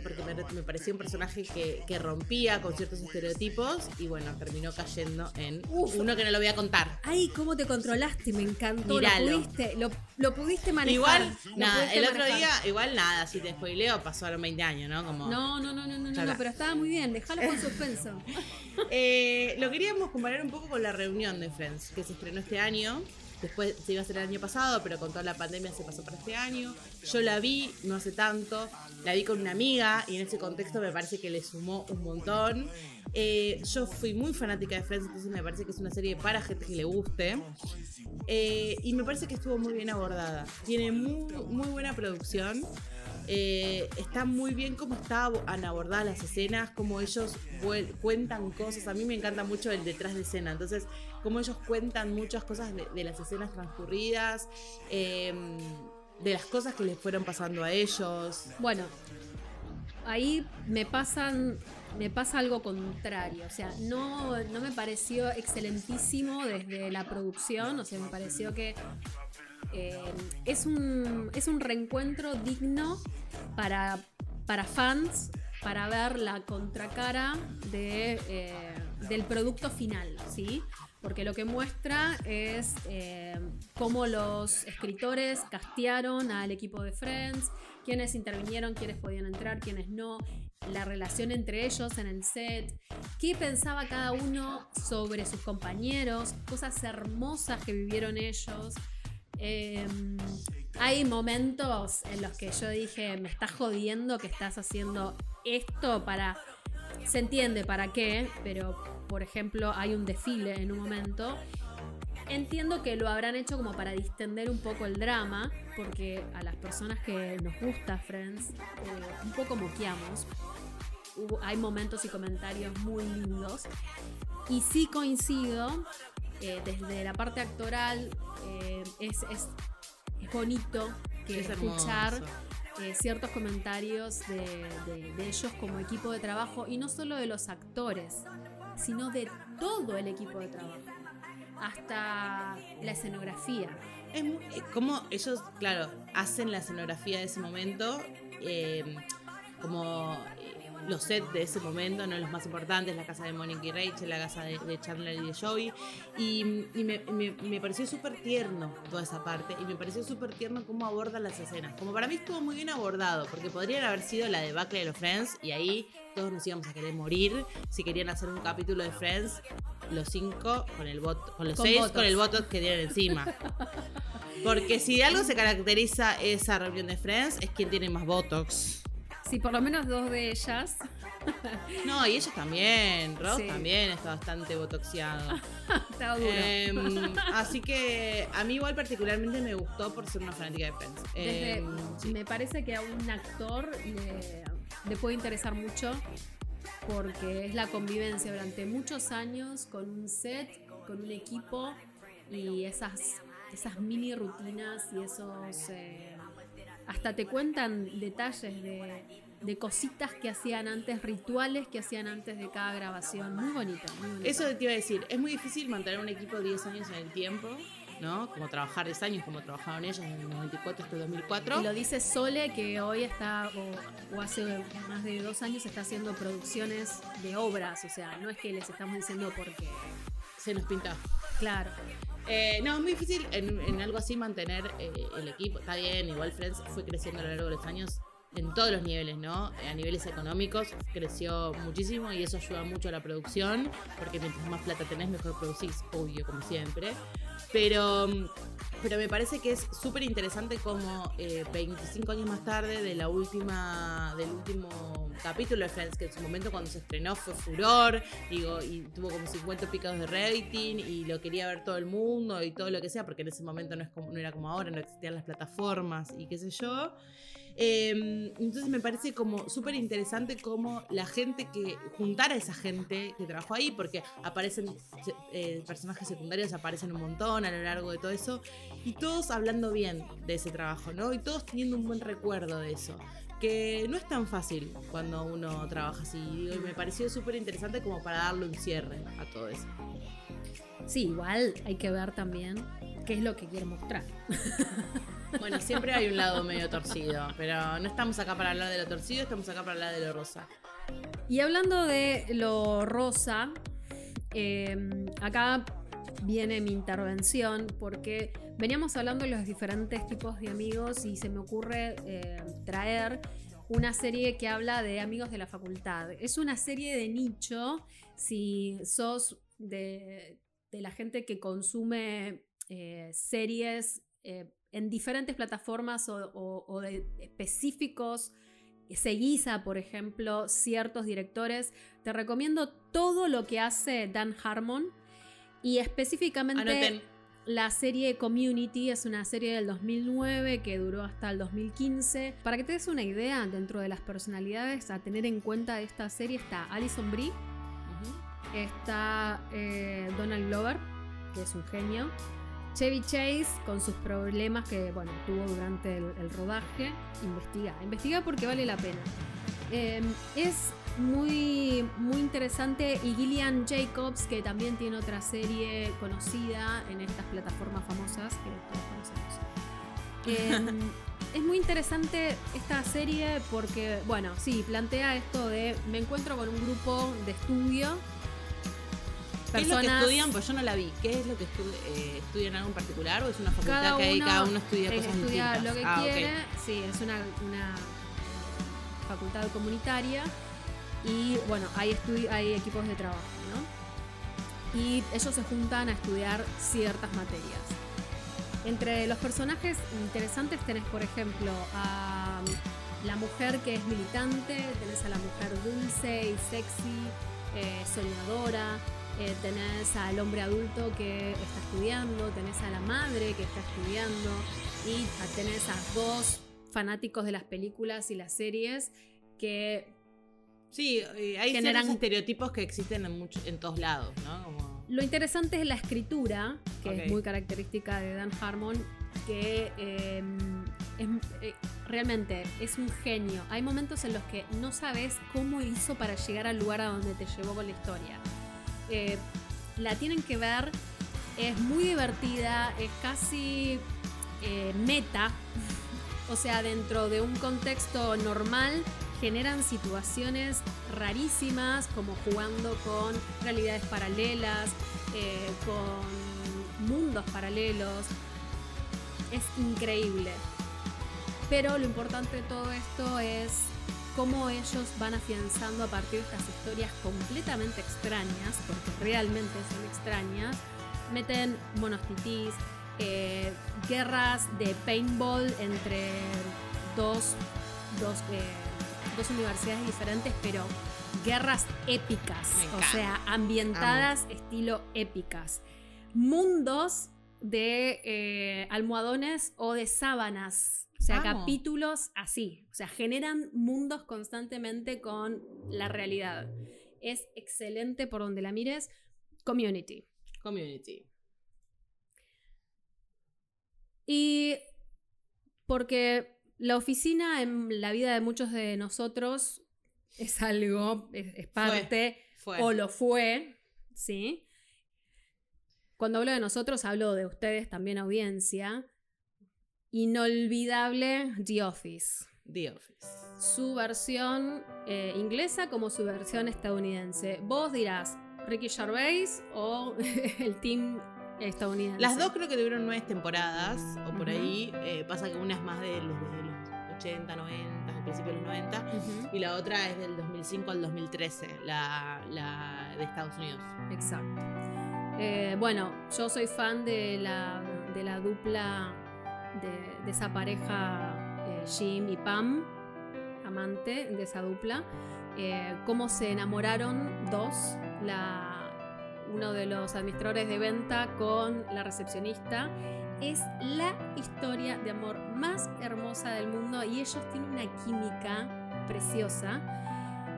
porque me, me pareció un personaje que, que rompía con ciertos estereotipos. Y bueno, terminó cayendo en uno que no lo voy a contar. Ay, ¿cómo te controlaste? Me encantó. Lo pudiste, lo, lo pudiste manejar. Igual, nada, el otro día, igual nada, si te spoileo, pasaron 20 años, ¿no? Como, No, no, no, no, no, no, pero estaba muy bien. Déjalo con suspenso. Eh, lo queríamos comparar un poco con la reunión de Friends, que se estrenó este año. Después se iba a hacer el año pasado, pero con toda la pandemia se pasó para este año. Yo la vi no hace tanto, la vi con una amiga y en ese contexto me parece que le sumó un montón. Eh, yo fui muy fanática de Friends, entonces me parece que es una serie para gente que le guste. Eh, y me parece que estuvo muy bien abordada. Tiene muy, buena producción. Eh, está muy bien cómo estaban abordadas las escenas, cómo ellos cuentan cosas. A mí me encanta mucho el detrás de escena. Entonces, cómo ellos cuentan muchas cosas de, las escenas transcurridas, eh, de las cosas que les fueron pasando a ellos. Bueno, ahí me pasan. Me pasa algo contrario, o sea, no, no me pareció excelentísimo desde la producción, o sea, me pareció que eh, es, un, es un reencuentro digno para, para fans, para ver la contracara de, eh, del producto final, ¿sí? Porque lo que muestra es eh, cómo los escritores castearon al equipo de Friends, quiénes intervinieron, quiénes podían entrar, quiénes no, la relación entre ellos en el set, qué pensaba cada uno sobre sus compañeros, cosas hermosas que vivieron ellos. Eh, hay momentos en los que yo dije, me estás jodiendo que estás haciendo esto para... Se entiende para qué, pero por ejemplo hay un desfile en un momento. Entiendo que lo habrán hecho como para distender un poco el drama, porque a las personas que nos gusta Friends, eh, un poco moqueamos. Hubo- hay momentos y comentarios muy lindos. Y sí coincido eh, desde la parte actoral eh, es, es, es bonito que Es escuchar eh, ciertos comentarios de, de- de ellos como equipo de trabajo y no solo de los actores, sino de todo el equipo de trabajo, hasta la escenografía. Es eh, como ellos, claro, hacen la escenografía de ese momento, eh, como eh, los sets de ese momento, no los más importantes, la casa de Mónica y Rachel, la casa de, de Chandler y de Joey. Y, y me, me- me pareció súper tierno toda esa parte, y me pareció súper tierno cómo abordan las escenas. Como para mí estuvo muy bien abordado, porque podrían haber sido la debacle de los Friends, y ahí todos nos íbamos a querer morir si querían hacer un capítulo de Friends. Los cinco con el bot, con los Con seis botox. con el botox que tienen encima. Porque si de algo se caracteriza esa reunión de Friends es quien tiene más Botox. Sí, por lo menos dos de ellas. No, y ellos también. Ross Sí. también está bastante botoxeado. Estaba duro. Em, así que a mí igual particularmente me gustó por ser una fanática de Friends. Desde- Em, Me parece que a un actor le, le puede interesar mucho porque es la convivencia durante muchos años con un set, con un equipo y esas, esas mini rutinas y esos... eh, hasta te cuentan detalles de, de cositas que hacían antes, rituales que hacían antes de cada grabación. Muy bonito. Muy bonito. Eso te iba a decir, es muy difícil mantener un equipo 10 años en el tiempo, ¿no? Como trabajar 10 años, como trabajaron ellos en el 94 hasta el 2004. Y lo dice Sole, que hoy está, o, o hace más de dos años, está haciendo producciones de obras. O sea, no es que les estamos diciendo porque. Se nos pinta. Claro. Eh, no, es muy difícil en, en algo así mantener eh, el equipo. Está bien, igual Friends fue creciendo a lo largo de los años en todos los niveles, ¿no? A niveles económicos creció muchísimo y eso ayuda mucho a la producción, porque mientras más plata tenés, mejor producís, obvio, como siempre. Pero, pero me parece que es súper interesante como eh, 25 años más tarde de la última, del último capítulo de Friends, que en su momento cuando se estrenó fue furor, digo, y tuvo como 50 picados de rating y lo quería ver todo el mundo y todo lo que sea, porque en ese momento no, es como, no era como ahora, no existían las plataformas y qué sé yo. Eh, entonces me parece como súper interesante cómo la gente que juntar a esa gente que trabajó ahí, porque aparecen eh, personajes secundarios, aparecen un montón a lo largo de todo eso, y todos hablando bien de ese trabajo, ¿no? Y todos teniendo un buen recuerdo de eso. Que no es tan fácil cuando uno trabaja así. Y me pareció súper interesante como para darle un cierre a todo eso. Sí, igual hay que ver también qué es lo que quiere mostrar. Bueno, siempre hay un lado medio torcido, pero no estamos acá para hablar de lo torcido, estamos acá para hablar de lo rosa. Y hablando de lo rosa, eh, acá viene mi intervención porque veníamos hablando de los diferentes tipos de amigos y se me ocurre eh, traer una serie que habla de amigos de la facultad. Es una serie de nicho si sos de, de la gente que consume eh, series eh, en diferentes plataformas o, o- o de específicos seguís a, por ejemplo, ciertos directores, te recomiendo todo lo que hace Dan Harmon y específicamente Anoten. la serie Community es una serie del 2009 que duró hasta el 2015. Para que te des una idea, dentro de las personalidades a tener en cuenta de esta serie está Alison Brie, está eh, Donald Glover, que es un genio, Chevy Chase con sus problemas que bueno tuvo durante el, el rodaje. Investiga, investiga porque vale la pena. Eh, es muy, muy interesante y Gillian Jacobs, que también tiene otra serie conocida en estas plataformas famosas que todos conocemos. Eh, es muy interesante esta serie porque, bueno, sí, plantea esto de me encuentro con un grupo de estudio. ¿Qué es lo que estudian? Pues yo no la vi. ¿Qué es lo que estu- eh, estudian algo en particular o es una facultad cada que uno, cada uno estudia cosas estudia distintas? lo que Ah, quiere. Sí, es una, una facultad comunitaria y bueno, hay, hay equipos de trabajo, ¿no? Y ellos se juntan a estudiar ciertas materias. Entre los personajes interesantes tenés, por ejemplo, a la mujer que es militante, tenés a la mujer dulce y sexy, eh, soñadora, eh, tenés al hombre adulto que está estudiando, tenés a la madre que está estudiando y tenés a dos fanáticos de las películas y las series que Sí, eh, hay generan ciertos estereotipos que existen en, mucho- en todos lados, ¿no? Como lo interesante es la escritura, que es muy característica de Dan Harmon, que eh, es, eh, realmente es un genio. Hay momentos en los que no sabes cómo hizo para llegar al lugar a donde te llevó con la historia. Eh, la tienen que ver, es muy divertida, es casi eh, meta, o sea, dentro de un contexto normal generan situaciones rarísimas, como jugando con realidades paralelas, eh, con mundos paralelos. Es increíble. Pero lo importante de todo esto es cómo ellos van afianzando a partir de estas historias completamente extrañas, porque realmente son extrañas, meten monos titís, eh, guerras de paintball entre dos, dos, eh, dos universidades diferentes, pero guerras épicas, o sea, ambientadas estilo épicas. Mundos de eh, almohadones o de sábanas. Sea, Amo. capítulos así. O sea, generan mundos constantemente con la realidad. Es excelente por donde la mires. Community. Community. Y porque la oficina en la vida de muchos de nosotros es algo, es, es parte, fue. o lo fue, ¿sí? Cuando hablo de nosotros, hablo de ustedes también, audiencia. Inolvidable The Office. The Office. Su versión eh, inglesa como su versión estadounidense. Vos dirás, Ricky Gervais o el team estadounidense. Las dos creo que tuvieron nueve temporadas, o por ahí. eh, pasa que una es más de los, de los 80, 90, al principio de los 90. Ujú. Y la otra es del 2005 al 2013, la, la de Estados Unidos. Exacto. Eh, bueno, yo soy fan de la, de la dupla de, esa pareja eh, Jim y Pam, amante de esa dupla. Eh, cómo se enamoraron dos, la, uno de los administradores de venta con la recepcionista. Es la historia de amor más hermosa del mundo y ellos tienen una química preciosa.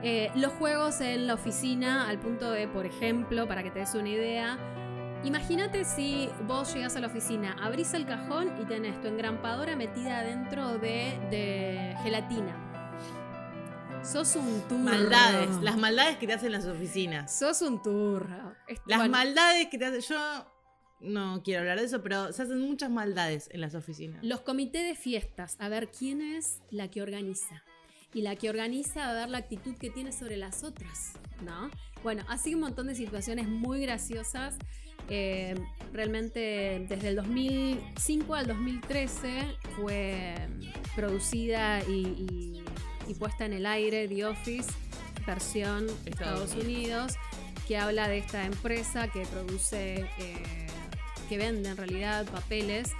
Eh, los juegos en la oficina, al punto de, por ejemplo, para que te des una idea, imagínate si vos llegas a la oficina, abrís el cajón y tenés tu engrampadora metida dentro de, de gelatina. Sos un turro. Maldades, las maldades que te hacen las oficinas. Sos un turro. Las bueno, maldades que te hacen. Yo no quiero hablar de eso, pero se hacen muchas maldades en las oficinas. Los comités de fiestas, a ver quién es la que organiza. Y la que organiza, a ver la actitud que tiene sobre las otras, ¿no? Bueno, así un montón de situaciones muy graciosas. Eh, realmente desde el 2005 al 2013 fue producida y, y- y puesta en el aire The Office, versión Estados Estados Unidos, que habla de esta empresa que produce, eh, que vende en realidad papeles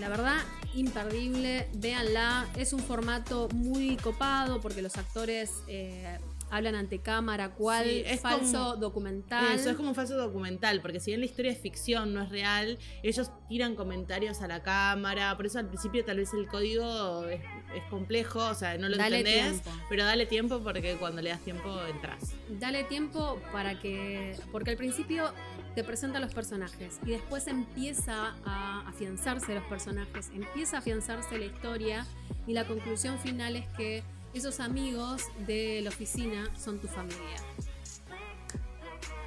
la verdad, imperdible, véanla. Es un formato muy copado porque los actores eh, hablan ante cámara, cual Sí, es falso como- documental. Eso es como un falso documental, porque si bien la historia es ficción, no es real, ellos tiran comentarios a la cámara, por eso al principio tal vez el código es, es complejo, o sea, no lo Dale entendés, tiempo. pero dale tiempo porque cuando le das tiempo entras. Dale tiempo para que. Porque al principio te presenta los personajes y después empieza a afianzarse los personajes, empieza a afianzarse la historia y la conclusión final es que esos amigos de la oficina son tu familia.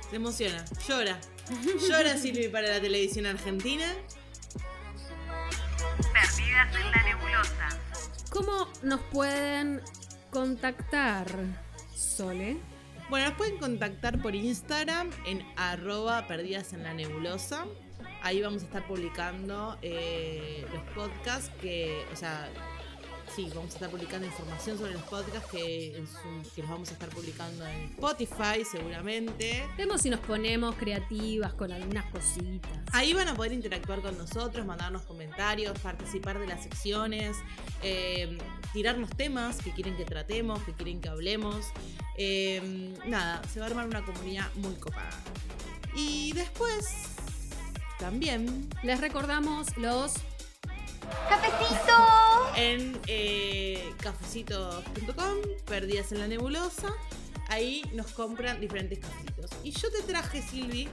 Se emociona, llora. Llora Silvi para la televisión argentina. Perdidas en la nebulosa. ¿Cómo nos pueden contactar, Sole? Bueno, nos pueden contactar por Instagram en arroba perdidas en la nebulosa. Ahí vamos a estar publicando eh, los podcasts que, o sea, sí, vamos a estar publicando información sobre los podcasts que, en su- que los vamos a estar publicando en Spotify seguramente. Vemos si nos ponemos creativas con algunas cositas. Ahí van a poder interactuar con nosotros, mandarnos comentarios, participar de las secciones, eh, tirarnos temas que quieren que tratemos, que quieren que hablemos. Eh, nada, se va a armar una comunidad muy copada. Y después, también... Les recordamos los... ¡Cafecito! En eh, cafecito.com, perdidas en la nebulosa. ahí nos compran diferentes cafecitos. Y yo te traje, Silvi,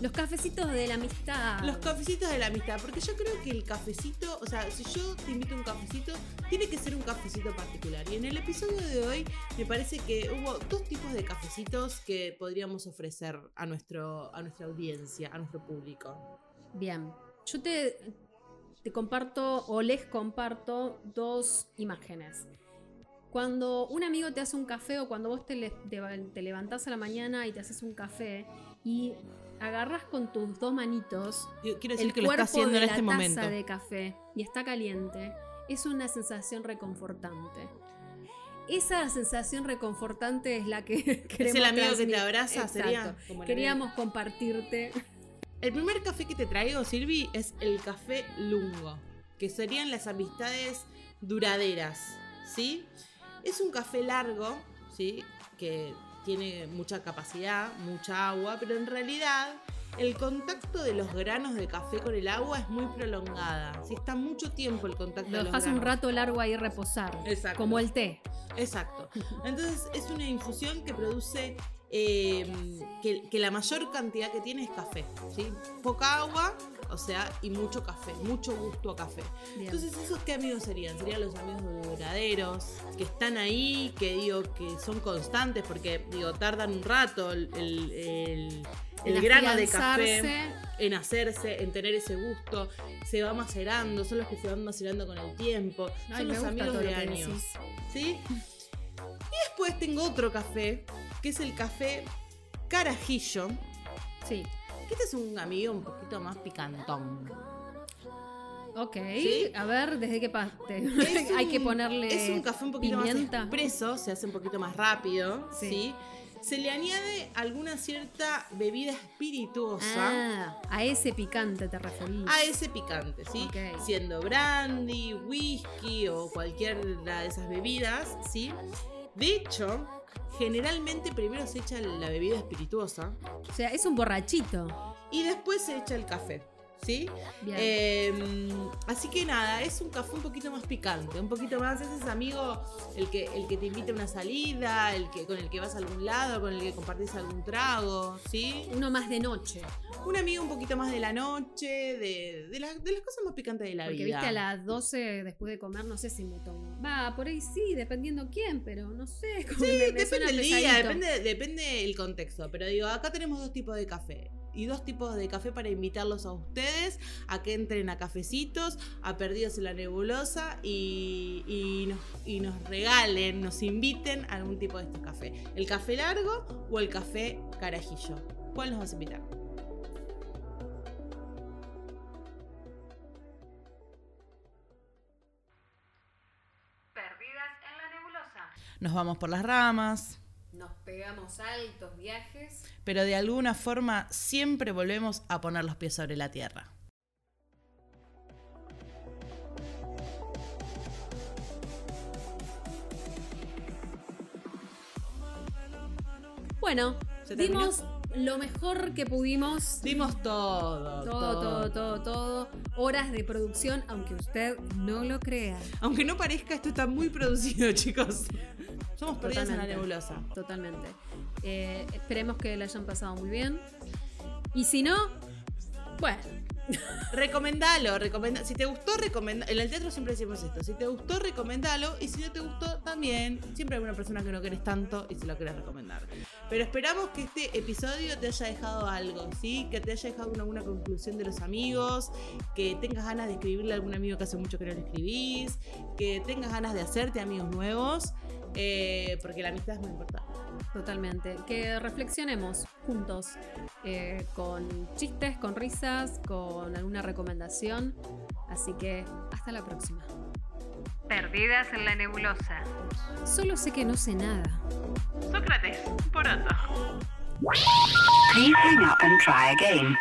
Los cafecitos de la amistad. los cafecitos de la amistad, porque yo creo que el cafecito, o sea, si yo te invito a un cafecito, tiene que ser un cafecito particular. Y en el episodio de hoy me parece que hubo dos tipos de cafecitos que podríamos ofrecer a, nuestro, a nuestra audiencia, a nuestro público. Bien, yo te, te comparto o les comparto dos imágenes. Cuando un amigo te hace un café o cuando vos te, le- te, te levantás a la mañana y te haces un café y agarras con tus dos manitos Yo quiero decir el que lo está cuerpo haciendo de en la este taza momento. de café y está caliente, es una sensación reconfortante. Esa sensación reconfortante es la que queremos el amigo que te abraza, sería, Exacto. como Queríamos compartirte. El primer café que te traigo, Silvi, es el café lungo, que serían las amistades duraderas, ¿sí? Es un café largo, ¿sí? Que tiene mucha capacidad, mucha agua, pero en realidad el contacto de los granos de café con el agua es muy prolongada. ¿sí? Está mucho tiempo el contacto Lo de los dejas un rato largo ahí reposar. Exacto. Como el té. Exacto. Entonces es una infusión que produce eh, que, que la mayor cantidad que tiene es café, ¿sí? Poca agua, o sea, y mucho café, mucho gusto a café. Bien. Entonces, ¿esos qué amigos serían? Serían los amigos duraderos, que están ahí, que digo, que son constantes, porque digo, tardan un rato el, el- el- el En grano de café en hacerse, en tener ese gusto, se va macerando, son los que se van macerando con el tiempo, Ay, son los amigos de lo años. ¿Sí? Y después tengo otro café, que es el café carajillo. Sí. Que este es un amigo un poquito más picantón. Ok. ¿Sí? A ver, ¿desde qué parte? Hay que ponerle. Es un café un poquito pimienta. más expreso, se hace un poquito más rápido, Sí. ¿sí? Se le añade alguna cierta bebida espirituosa. Ah, a ese picante te referís. a ese picante, ¿sí? Siendo brandy, whisky o cualquier de esas bebidas, ¿sí? De hecho, generalmente primero se echa la bebida espirituosa O sea, es un borrachito. y después se echa el café, ¿sí? Eh, así que nada, es un café un poquito más picante, un poquito más, ese es amigo el que, el que te invita a una salida, el que, con el que vas a algún lado, con el que compartís algún trago, ¿sí? Uno más de noche. Un amigo un poquito más de la noche, de, de, la- de las cosas más picantes de la Porque vida. viste a las 12 después de comer, no sé si me tomo. Va, por ahí sí, dependiendo quién, pero no sé. como Sí, me- depende del día, depende, depende el contexto. Pero digo, acá tenemos dos tipos de café. Y dos tipos de café para invitarlos a ustedes a que entren a cafecitos, a Perdidos en la Nebulosa y, y nos, y nos regalen, nos inviten a algún tipo de estos cafés. ¿El café largo o el café carajillo? ¿Cuál nos vas a invitar? Perdidas en la nebulosa. Nos vamos por las ramas, Nos pegamos altos viajes. pero de alguna forma siempre volvemos a poner los pies sobre la tierra. Bueno, dimos lo mejor que pudimos. Dimos todo. Todo, todo, todo, todo. Horas de producción, aunque usted no lo crea. Aunque no parezca, esto está muy producido, chicos. Somos perdidos en la nebulosa. Totalmente. Eh, esperemos que la hayan pasado muy bien. Y si no, bueno, Recomendalo, recomenda. Si te gustó, recomenda. En el teatro siempre decimos esto. Si te gustó, recomendalo. Y si no te gustó, también. Siempre hay una persona que no querés tanto y se lo querés recomendar. Pero esperamos que este episodio te haya dejado algo, ¿sí? Que te haya dejado una, alguna conclusión de los amigos. Que tengas ganas de escribirle a algún amigo que hace mucho que no le escribís. Que tengas ganas de hacerte amigos nuevos. Eh, porque la amistad es muy importante. totalmente. Que reflexionemos juntos eh, con chistes, con risas, con alguna recomendación. Así que hasta la próxima. Perdidas en la nebulosa. Solo sé que no sé nada. Sócrates, poroto. Please hang up and try again.